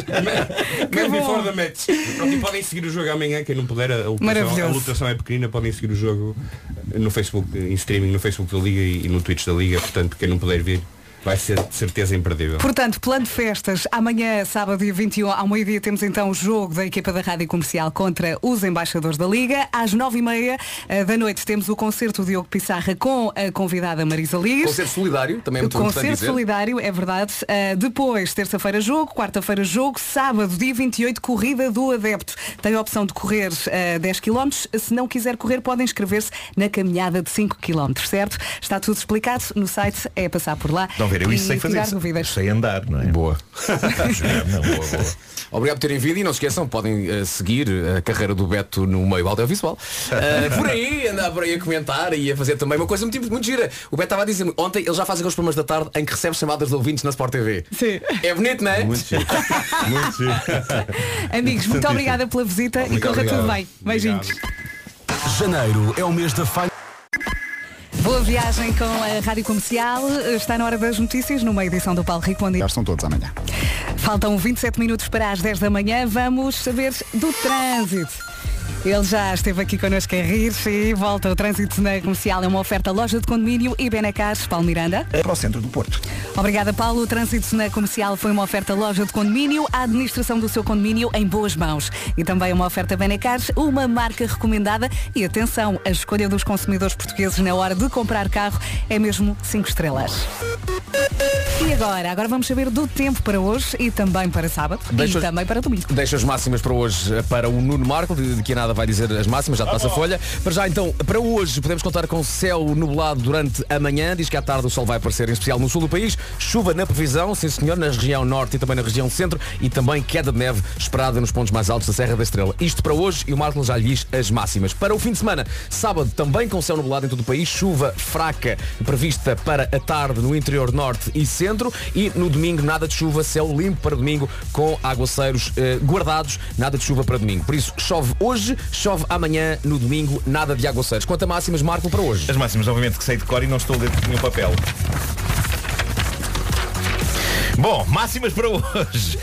N: Man before the match. Pronto, e podem seguir o jogo amanhã, quem não puder, a lotação, a lotação é pequenina, podem seguir o jogo no Facebook, em streaming no Facebook da Liga e, e no Twitch da Liga, portanto quem não puder vir vai ser de certeza imperdível.
A: Portanto, plano de festas. Amanhã, sábado, dia 21, ao meio-dia, temos então o jogo da equipa da Rádio Comercial contra os embaixadores da Liga. Às nove e meia eh, da noite temos o concerto Diogo Pissarra com a convidada Marisa Lias.
G: Concerto solidário, também é muito
A: concerto solidário, é verdade. Uh, depois, terça-feira jogo, quarta-feira jogo, sábado, dia 28, corrida do adepto. Tem a opção de correr uh, 10 km. Se não quiser correr, podem inscrever-se na caminhada de 5 km, certo? Está tudo explicado no site, é passar por lá.
L: Não ver, eu isso
A: e
L: sei fazer.
A: dúvidas.
L: Sei andar, não é?
G: Boa.
L: Não, boa, boa.
G: Obrigado por terem vindo e não se esqueçam, podem eh, seguir a carreira do Beto no meio audiovisual. Eh, por aí, andar por aí a comentar e a fazer também uma coisa muito, muito gira. O Beto estava a dizer ontem ele já faz aqueles programas da tarde em que recebe chamadas de ouvintes na Sport TV.
A: Sim.
G: É bonito, não é?
O: Muito giro. Muito giro.
A: Amigos, muito obrigada pela visita e corra tudo bem. Beijinhos.
I: Janeiro é o mês da falha.
A: Boa viagem com a Rádio Comercial. Está na hora das notícias, numa edição do Paulo Rico. Bom dia.
B: Já estão todos amanhã.
A: Faltam 27 minutos para as 10 da manhã. Vamos saber do trânsito. Ele já esteve aqui connosco a rir e volta. O trânsito na comercial é uma oferta loja de condomínio e Benacars, Paulo Miranda.
C: Para o centro do Porto.
A: Obrigada, Paulo. O trânsito na comercial foi uma oferta loja de condomínio, a administração do seu condomínio em boas mãos. E também uma oferta Benacars, uma marca recomendada. E atenção, a escolha dos consumidores portugueses na hora de comprar carro é mesmo 5 estrelas. E agora? Agora vamos saber do tempo para hoje e também para sábado
G: Deixa-
A: e também para domingo.
G: Deixa as máximas para hoje eh, para o Nuno Marco, de, que a vai dizer as máximas, já te passa a folha. Para já então, para hoje podemos contar com céu nublado durante a manhã, diz que à tarde o sol vai aparecer em especial no sul do país, chuva na previsão, sim senhor, na região norte e também na região centro e também queda de neve esperada nos pontos mais altos da Serra da Estrela. Isto para hoje e o Marco já lhe diz as máximas. Para o fim de semana, sábado também com céu nublado em todo o país, chuva fraca prevista para a tarde no interior norte e centro e no domingo nada de chuva, céu limpo para domingo com aguaceiros eh, guardados, nada de chuva para domingo. Por isso, chove hoje, chove amanhã, no domingo, nada de aguaceiros. Quanto a máximas, Marco, para hoje?
L: As máximas, obviamente, que sei de cor e não estou dentro de nenhum papel. Bom, máximas para hoje.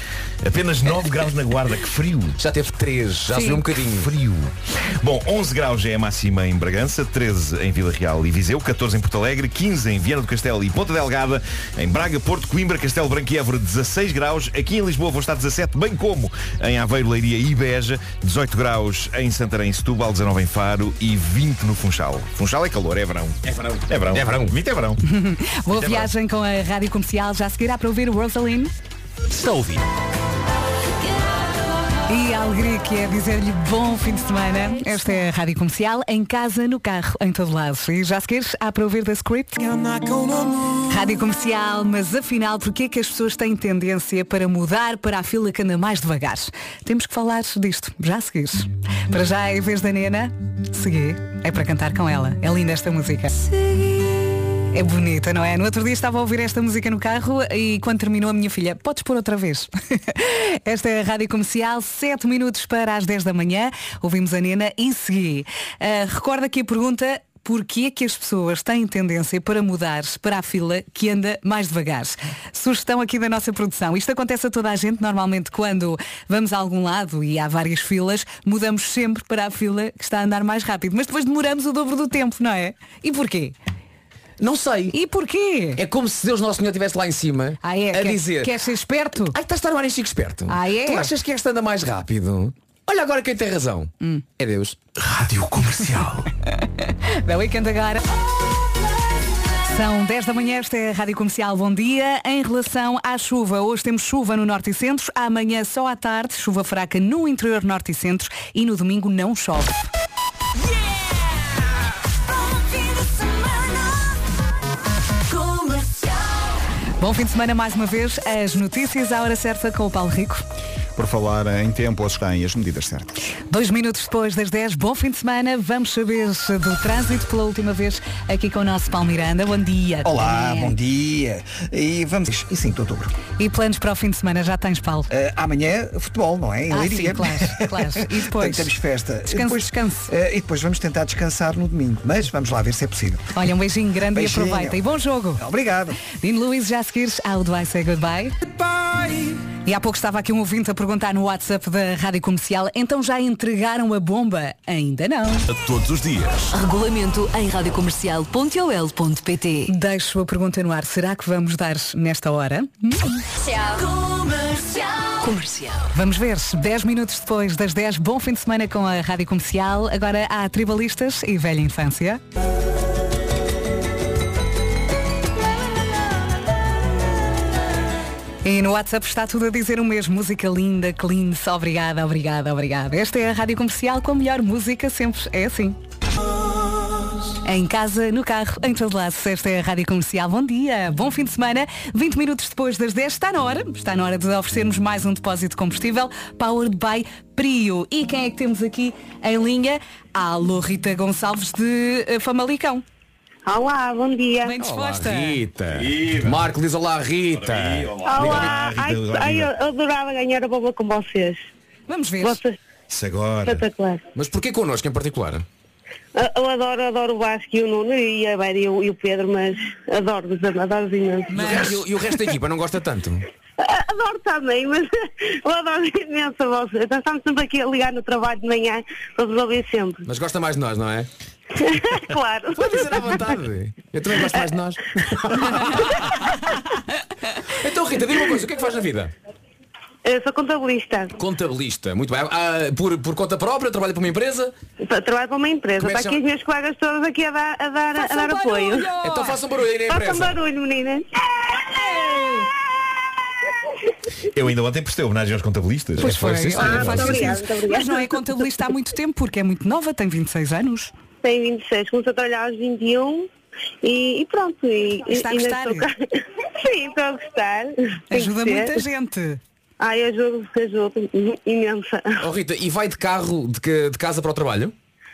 L: Apenas 9 graus na guarda, que frio.
G: Já teve 3, já
A: Sim.
G: subiu um bocadinho.
L: Frio. Bom, 11 graus é a máxima em Bragança, 13 em Vila Real e Viseu, 14 em Porto Alegre, 15 em Viana do Castelo e Ponta Delgada, em Braga, Porto, Coimbra, Castelo Branco e Évora, 16 graus. Aqui em Lisboa vão estar 17, bem como em Aveiro, Leiria e Beja, 18 graus em Santarém e Setúbal, 19 em Faro e 20 no Funchal. Funchal é calor, é verão.
G: É verão.
L: É verão.
G: É verão.
L: 20 é verão.
A: Boa
L: é
A: viagem com a Rádio Comercial. Já seguirá para ouvir o Rosaline.
I: Está a ouvir.
A: E a alegria que é dizer-lhe bom fim de semana. Esta é a Rádio Comercial, em casa, no carro, em todo lado. E já se queres, há para ouvir da script? Rádio Comercial, mas afinal, porquê é que as pessoas têm tendência para mudar para a fila que anda mais devagar? Temos que falar disto, já a seguir. Para já, em vez da Nena, segui. É para cantar com ela. É linda esta música. É bonita, não é? No outro dia estava a ouvir esta música no carro e quando terminou a minha filha, podes pôr outra vez. esta é a Rádio Comercial, 7 minutos para as 10 da manhã. Ouvimos a Nena e segui. Ah, recorda aqui a pergunta. Porquê é que as pessoas têm tendência para mudar para a fila que anda mais devagar? Sugestão aqui da nossa produção. Isto acontece a toda a gente, normalmente quando vamos a algum lado e há várias filas, mudamos sempre para a fila que está a andar mais rápido. Mas depois demoramos o dobro do tempo, não é? E porquê?
G: Não sei.
A: E porquê?
G: É como se Deus Nosso Senhor estivesse lá em cima
A: Ah, é?
G: a
A: Quer-
G: dizer.
A: Quer ser esperto?
G: Ai, estás a estar em Chico esperto.
A: Ah, é?
G: Tu achas que esta anda mais rápido? Olha agora quem tem razão.
A: Hum.
G: É Deus.
D: Rádio Comercial.
A: Da Weekend agora. São 10 da manhã, esta é a Rádio Comercial. Bom dia. Em relação à chuva, hoje temos chuva no Norte e Centro, amanhã só à tarde, chuva fraca no interior Norte e Centro e no domingo não chove. Bom fim de semana mais uma vez. As notícias à hora certa com o Paulo Rico.
B: Por falar em tempo, hoje têm as medidas certas.
A: Dois minutos depois das 10, bom fim de semana. Vamos saber do trânsito pela última vez aqui com o nosso Paulo Miranda. Bom dia.
C: Olá, bom dia. E vamos. E 5 de outubro.
A: E planos para o fim de semana já tens, Paulo?
C: Eh, amanhã, futebol, não é? Em
A: Ah,
C: Leiria.
A: sim, claro, claro. E depois?
C: Temos festa.
A: Descanso,
C: e depois,
A: descanso.
C: eh, e depois vamos tentar descansar no domingo. Mas vamos lá ver se é possível.
A: Olha, um beijinho grande
C: Beijinho.
A: e aproveita. E bom jogo.
C: Obrigado.
A: Dino Luiz, já a seguires ao Do I Say Goodbye. E há pouco estava aqui um ouvinte a perguntar no WhatsApp da Rádio Comercial, então já entregaram a bomba? Ainda não.
D: A todos os dias.
J: Regulamento em radiocomercial.ol.pt
A: Deixo a pergunta no ar. Será que vamos dar nesta hora? Hum?
J: Comercial.
A: Vamos ver. 10 minutos depois das 10, bom fim de semana com a Rádio Comercial. Agora há tribalistas e velha infância. E no WhatsApp está tudo a dizer o mesmo. Música linda, clean, só obrigada, obrigada, obrigada. Esta é a Rádio Comercial com a melhor música sempre. É assim. Em casa, no carro, em todo lado. Esta é a Rádio Comercial. Bom dia, bom fim de semana. 20 minutos depois das 10 está na hora. Está na hora de oferecermos mais um depósito de combustível Powered by Prio. E quem é que temos aqui em linha? Alô, Rita Gonçalves de eh, Famalicão.
P: Olá, bom dia.
A: Bem disposta.
G: Rita. Marco diz olá, Rita.
P: Olá, ai, ai, eu adorava ganhar a boba com vocês.
A: Vamos ver.
P: Vocês,
L: Isso agora.
P: espetacular.
G: Mas porquê connosco em particular?
P: Eu- adoro, adoro o Vasco e o Nuno e a Vera e o, e o Pedro, mas adoro-vos, adoro-vos imenso.
G: E, o- e o resto da equipa não gosta tanto?
P: Adoro também, mas eu adoro imenso a vocês. Nós estamos sempre aqui a ligar no trabalho de manhã para vos ouvir sempre.
G: Mas gosta mais de nós, não é?
P: claro.
G: Pode dizer à vontade. Eu também gosto mais de nós. então, Rita, diga uma coisa, o que é que faz na vida?
P: Eu sou contabilista.
G: Contabilista, muito bem. Ah, por, por conta própria, trabalha para uma empresa?
P: Tra- Trabalho para uma empresa.
G: Como é
P: Está aqui
G: chama?
P: os meus colegas todos aqui a dar, a dar, a
A: Façam
P: dar apoio.
A: barulho!
G: Então façam barulho aí na
P: Façam
G: empresa.
P: barulho, meninas.
L: Eu ainda ontem prestei homenagem aos contabilistas.
A: Pois foi. sentido.
P: muito obrigada.
A: Mas não é contabilista há muito tempo, porque é muito nova, tem 26 anos.
P: Tenho 26, comecei a trabalhar aos 21 e, e pronto. E,
A: Está a gostar?
P: Sim, estou a gostar. Tem que
A: Ajuda muita gente.
P: Ai, ajudo, ajudo, imensa.
G: Oh, Rita, e vai de carro de, que- de casa para o trabalho?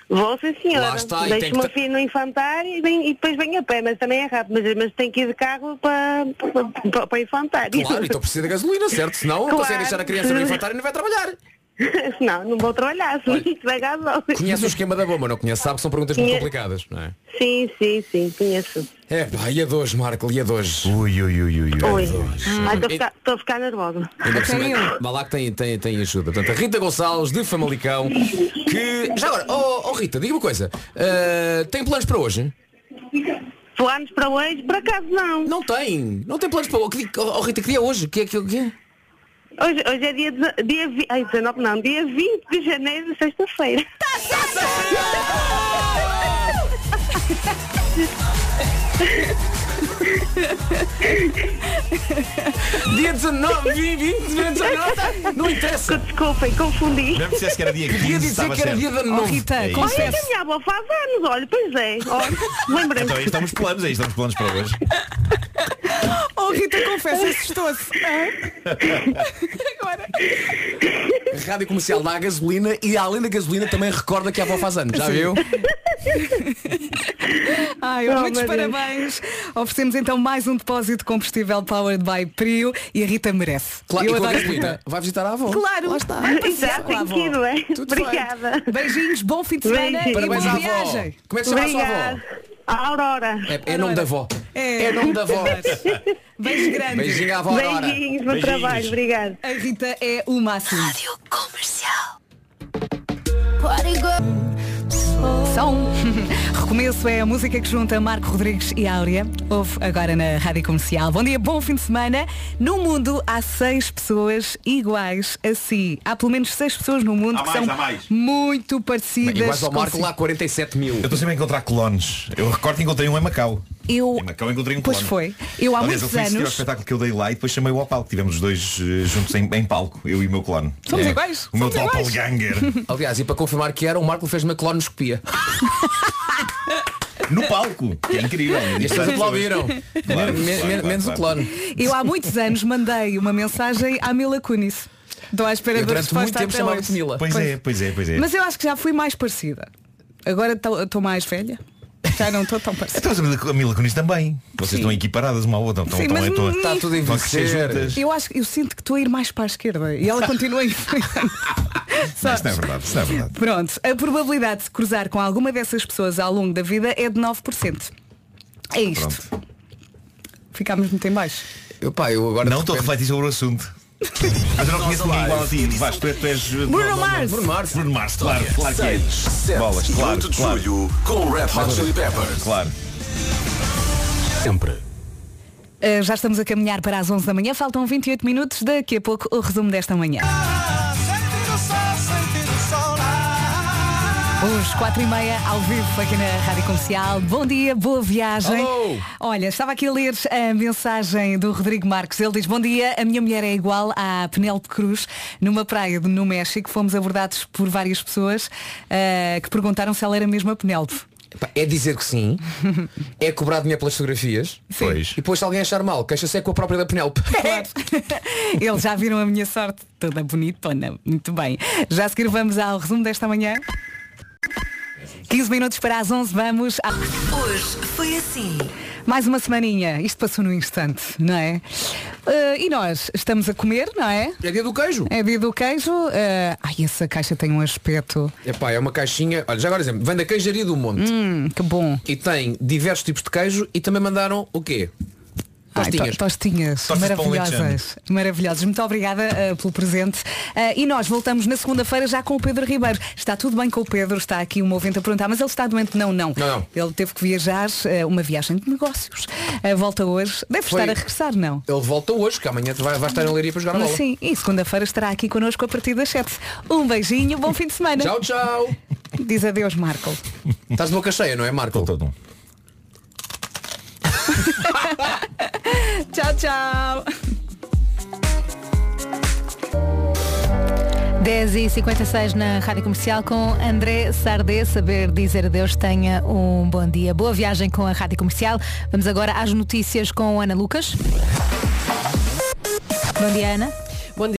P: Vou, sim senhora.
G: Lá está, tem
P: Deixo
G: que
P: uma
G: ta-
P: filha no infantário e, vem- e depois venho a pé, mas também é rápido. Mas, mas tenho que ir de carro para, para, para, para o infantário.
G: Claro, então precisa de gasolina, certo? Senão não
P: Claro.
G: consegue deixar a criança no infantário e não vai trabalhar.
P: não, não vou trabalhar, se.
G: Conhece o esquema da bomba, não conhece? Sabe que são perguntas muito
P: Conhe-
G: complicadas, não é?
P: Sim, sim, sim, conheço.
G: É pá, e a dois, Marco, e a dois?
L: Ui, ui, ui, ui, ui.
P: Oi. Ai, estou a ficar- estou a ficar nervosa.
G: Ainda por cima, vá lá que tem, tem, tem ajuda. Portanto, a Rita Gonçalves, de Famalicão, que... Já agora, oh, oh Rita, diga uma coisa. ah, tem planos para hoje?
P: Planos para hoje? Por acaso não.
G: Não tem. Não tem planos para hoje. Que dia- Oh, Rita, que dia é hoje? Que é que, que é?
P: Hoje, hoje é dia, dia, vi- ai, 19, não, dia 20 de janeiro, sexta-feira.
G: Dia 19, 20, 20, 19, não interessa.
P: Desculpem, confundi.
L: Que dissesse que era dia 15,
G: Podia dizer que era
L: certo.
G: dia de ano
A: Oh. Rita,
L: É.
P: Olha, que a minha avó faz anos, olha, pois é. Olha, lembrei
L: Então aí estamos planos, aí estamos planos para hoje.
A: Rita, confessa, assustou-se. Agora.
G: Rádio comercial dá a gasolina e além da gasolina também recorda que a avó faz anos. Já viu?
A: Ai,
P: Oh,
A: muitos parabéns. Oferecemos então mais um depósito de combustível Powered by Prio e a Rita merece.
G: Claro,
A: Eu
G: e com a gasolina
A: Rita.
G: vai visitar a avó.
A: Claro,
G: Lá está.
A: vai passear
P: Exato,
A: com a
P: tem
A: avó.
P: que ir, não é?
A: Tudo
P: Obrigada.
A: feito. Beijinhos, bom fim de semana
P: Beijinhos.
A: e
G: Parabéns
A: boa
G: à avó.
A: viagem.
G: Como é que se chama a sua avó?
P: A Aurora.
G: É, é nome da avó.
A: É,
G: É nome da avó.
A: Beijo grande.
G: Beijinho à avó Aurora.
P: Beijinhos, bom
L: Beijinhos.
P: trabalho, obrigada.
A: A Rita é o máximo.
J: Comercial.
A: Som. Recomeço é a música que junta Marco Rodrigues e Áurea. Ouve agora na Rádio Comercial. Bom dia, bom fim de semana. No mundo há seis pessoas iguais a si. Há pelo menos seis pessoas no mundo
L: Há
A: que
L: mais,
A: são muito parecidas.
G: Iguais ao Marco lá 47 mil.
L: Eu estou sempre a encontrar clones. Eu recordo que encontrei um em Macau.
A: Eu,
L: Em Macau encontrei um
A: pois
L: clone.
A: foi. Eu há
L: Aliás, eu
A: muitos
L: fui assistir ao
A: anos.
L: espetáculo que eu dei lá e depois chamei-o ao palco. Tivemos os dois eh, juntos em, em palco, eu e o meu clone.
A: Somos
L: É.
A: iguais,
L: O meu
A: somos iguais.
L: doppelganger.
G: Aliás, e para confirmar que era, o Marco fez uma colonoscopia.
L: no palco. Que é incrível.
G: E as pessoas aplaudiram.
L: Claro,
G: Men- men-
L: claro,
G: Menos
L: claro,
G: o clone.
A: Eu há muitos anos mandei uma mensagem à Mila Kunis. Estou à espera
G: Eu
A: da
G: durante muito
A: resposta
G: tempo
A: até
G: chamava-te
A: hoje.
G: Mila.
L: Pois é, pois é, pois é.
A: Mas eu acho que já fui mais parecida. Agora estou mais velha. Já não estou tão parecida.
L: Então a Mila- Kunis também. Vocês
A: Sim.
L: estão equiparadas uma à outra. Estão,
A: Sim,
L: estão,
A: mas
L: estão,
A: Está tudo a
G: envelhecer.
L: juntas.
A: Eu acho eu sinto que estou a ir mais para a esquerda e ela continua a ir.
L: Não, isso não é verdade, isso não é verdade.
A: Pronto, a probabilidade de cruzar com alguma dessas pessoas ao longo da vida é de 9%. É isto. Ficámos muito em baixo.
G: Eu, pá, eu agora
L: Não estou a refletir sobre o assunto. Mas eu não conheço ninguém igual a ti. Vasco, tu, tu és.
A: Bruno Mars.
G: Bruno Mars.
L: Bruno Mars, claro, claro que é.
D: 7
L: Bolas, claro,
D: 8 de
L: claro.
D: julho com Red Hot Chili Peppers.
L: Claro.
D: Sempre.
A: Uh, já estamos a caminhar para as 11 da manhã, faltam 28 minutos, daqui a pouco o resumo desta manhã. Os 4 e meia ao vivo aqui na Rádio Comercial. Bom dia, boa viagem.
G: Alô.
A: Olha, estava aqui a ler a mensagem do Rodrigo Marques. Ele diz, bom dia, a minha mulher é igual à Penélope Cruz. Numa praia de- no México, fomos abordados por várias pessoas uh, que perguntaram se ela era mesmo a Penélope.
G: É dizer que sim, é cobrar dinheiro pelas fotografias
L: Pois.
G: e depois se alguém achar mal, queixa-se é com a própria da Penélope.
A: Claro. Eles já viram a minha sorte toda bonitona. Muito bem. Já a seguir vamos ao resumo desta manhã. 15 minutos para as 11, vamos. a-
J: Hoje foi assim.
A: Mais uma semaninha. Isto passou num instante, não é? Eh, e nós estamos a comer, não é?
G: É dia do queijo.
A: É dia do queijo. Eh, ai, essa caixa tem um aspecto.
G: Epá, é uma caixinha. Olha, já agora exemplo, vem da queijaria do Monte.
A: Hum, que bom.
G: E tem diversos tipos de queijo e também mandaram o quê?
A: Ai,
G: Tostinhas.
A: to- tostinhas
L: Tostas
A: maravilhosas. Maravilhosas. Muito obrigada eh, pelo presente. Eh, e nós voltamos na segunda-feira já com o Pedro Ribeiro. Está tudo bem com o Pedro, está aqui um ouvinte a perguntar, mas ele está doente? Não, não.
G: Não, não.
A: Ele teve que viajar, eh, uma viagem de negócios. Volta hoje. Deve
G: Foi-
A: estar a regressar, não?
G: Ele volta hoje, que amanhã vai, vai estar em Leiria para jogar a bola.
A: Sim, e segunda-feira estará aqui connosco a partir das 7. Um beijinho, bom fim de semana.
G: Tchau, tchau.
A: Diz adeus, Marco.
G: Estás de boca cheia, não é, Marco?
L: Estou todo.
A: tchau, tchau.
Q: 10 e 56 na Rádio Comercial com André Sardé. Saber dizer adeus, tenha um bom dia. Boa viagem com a Rádio Comercial. Vamos agora às notícias com Ana Lucas. Bom dia, Ana.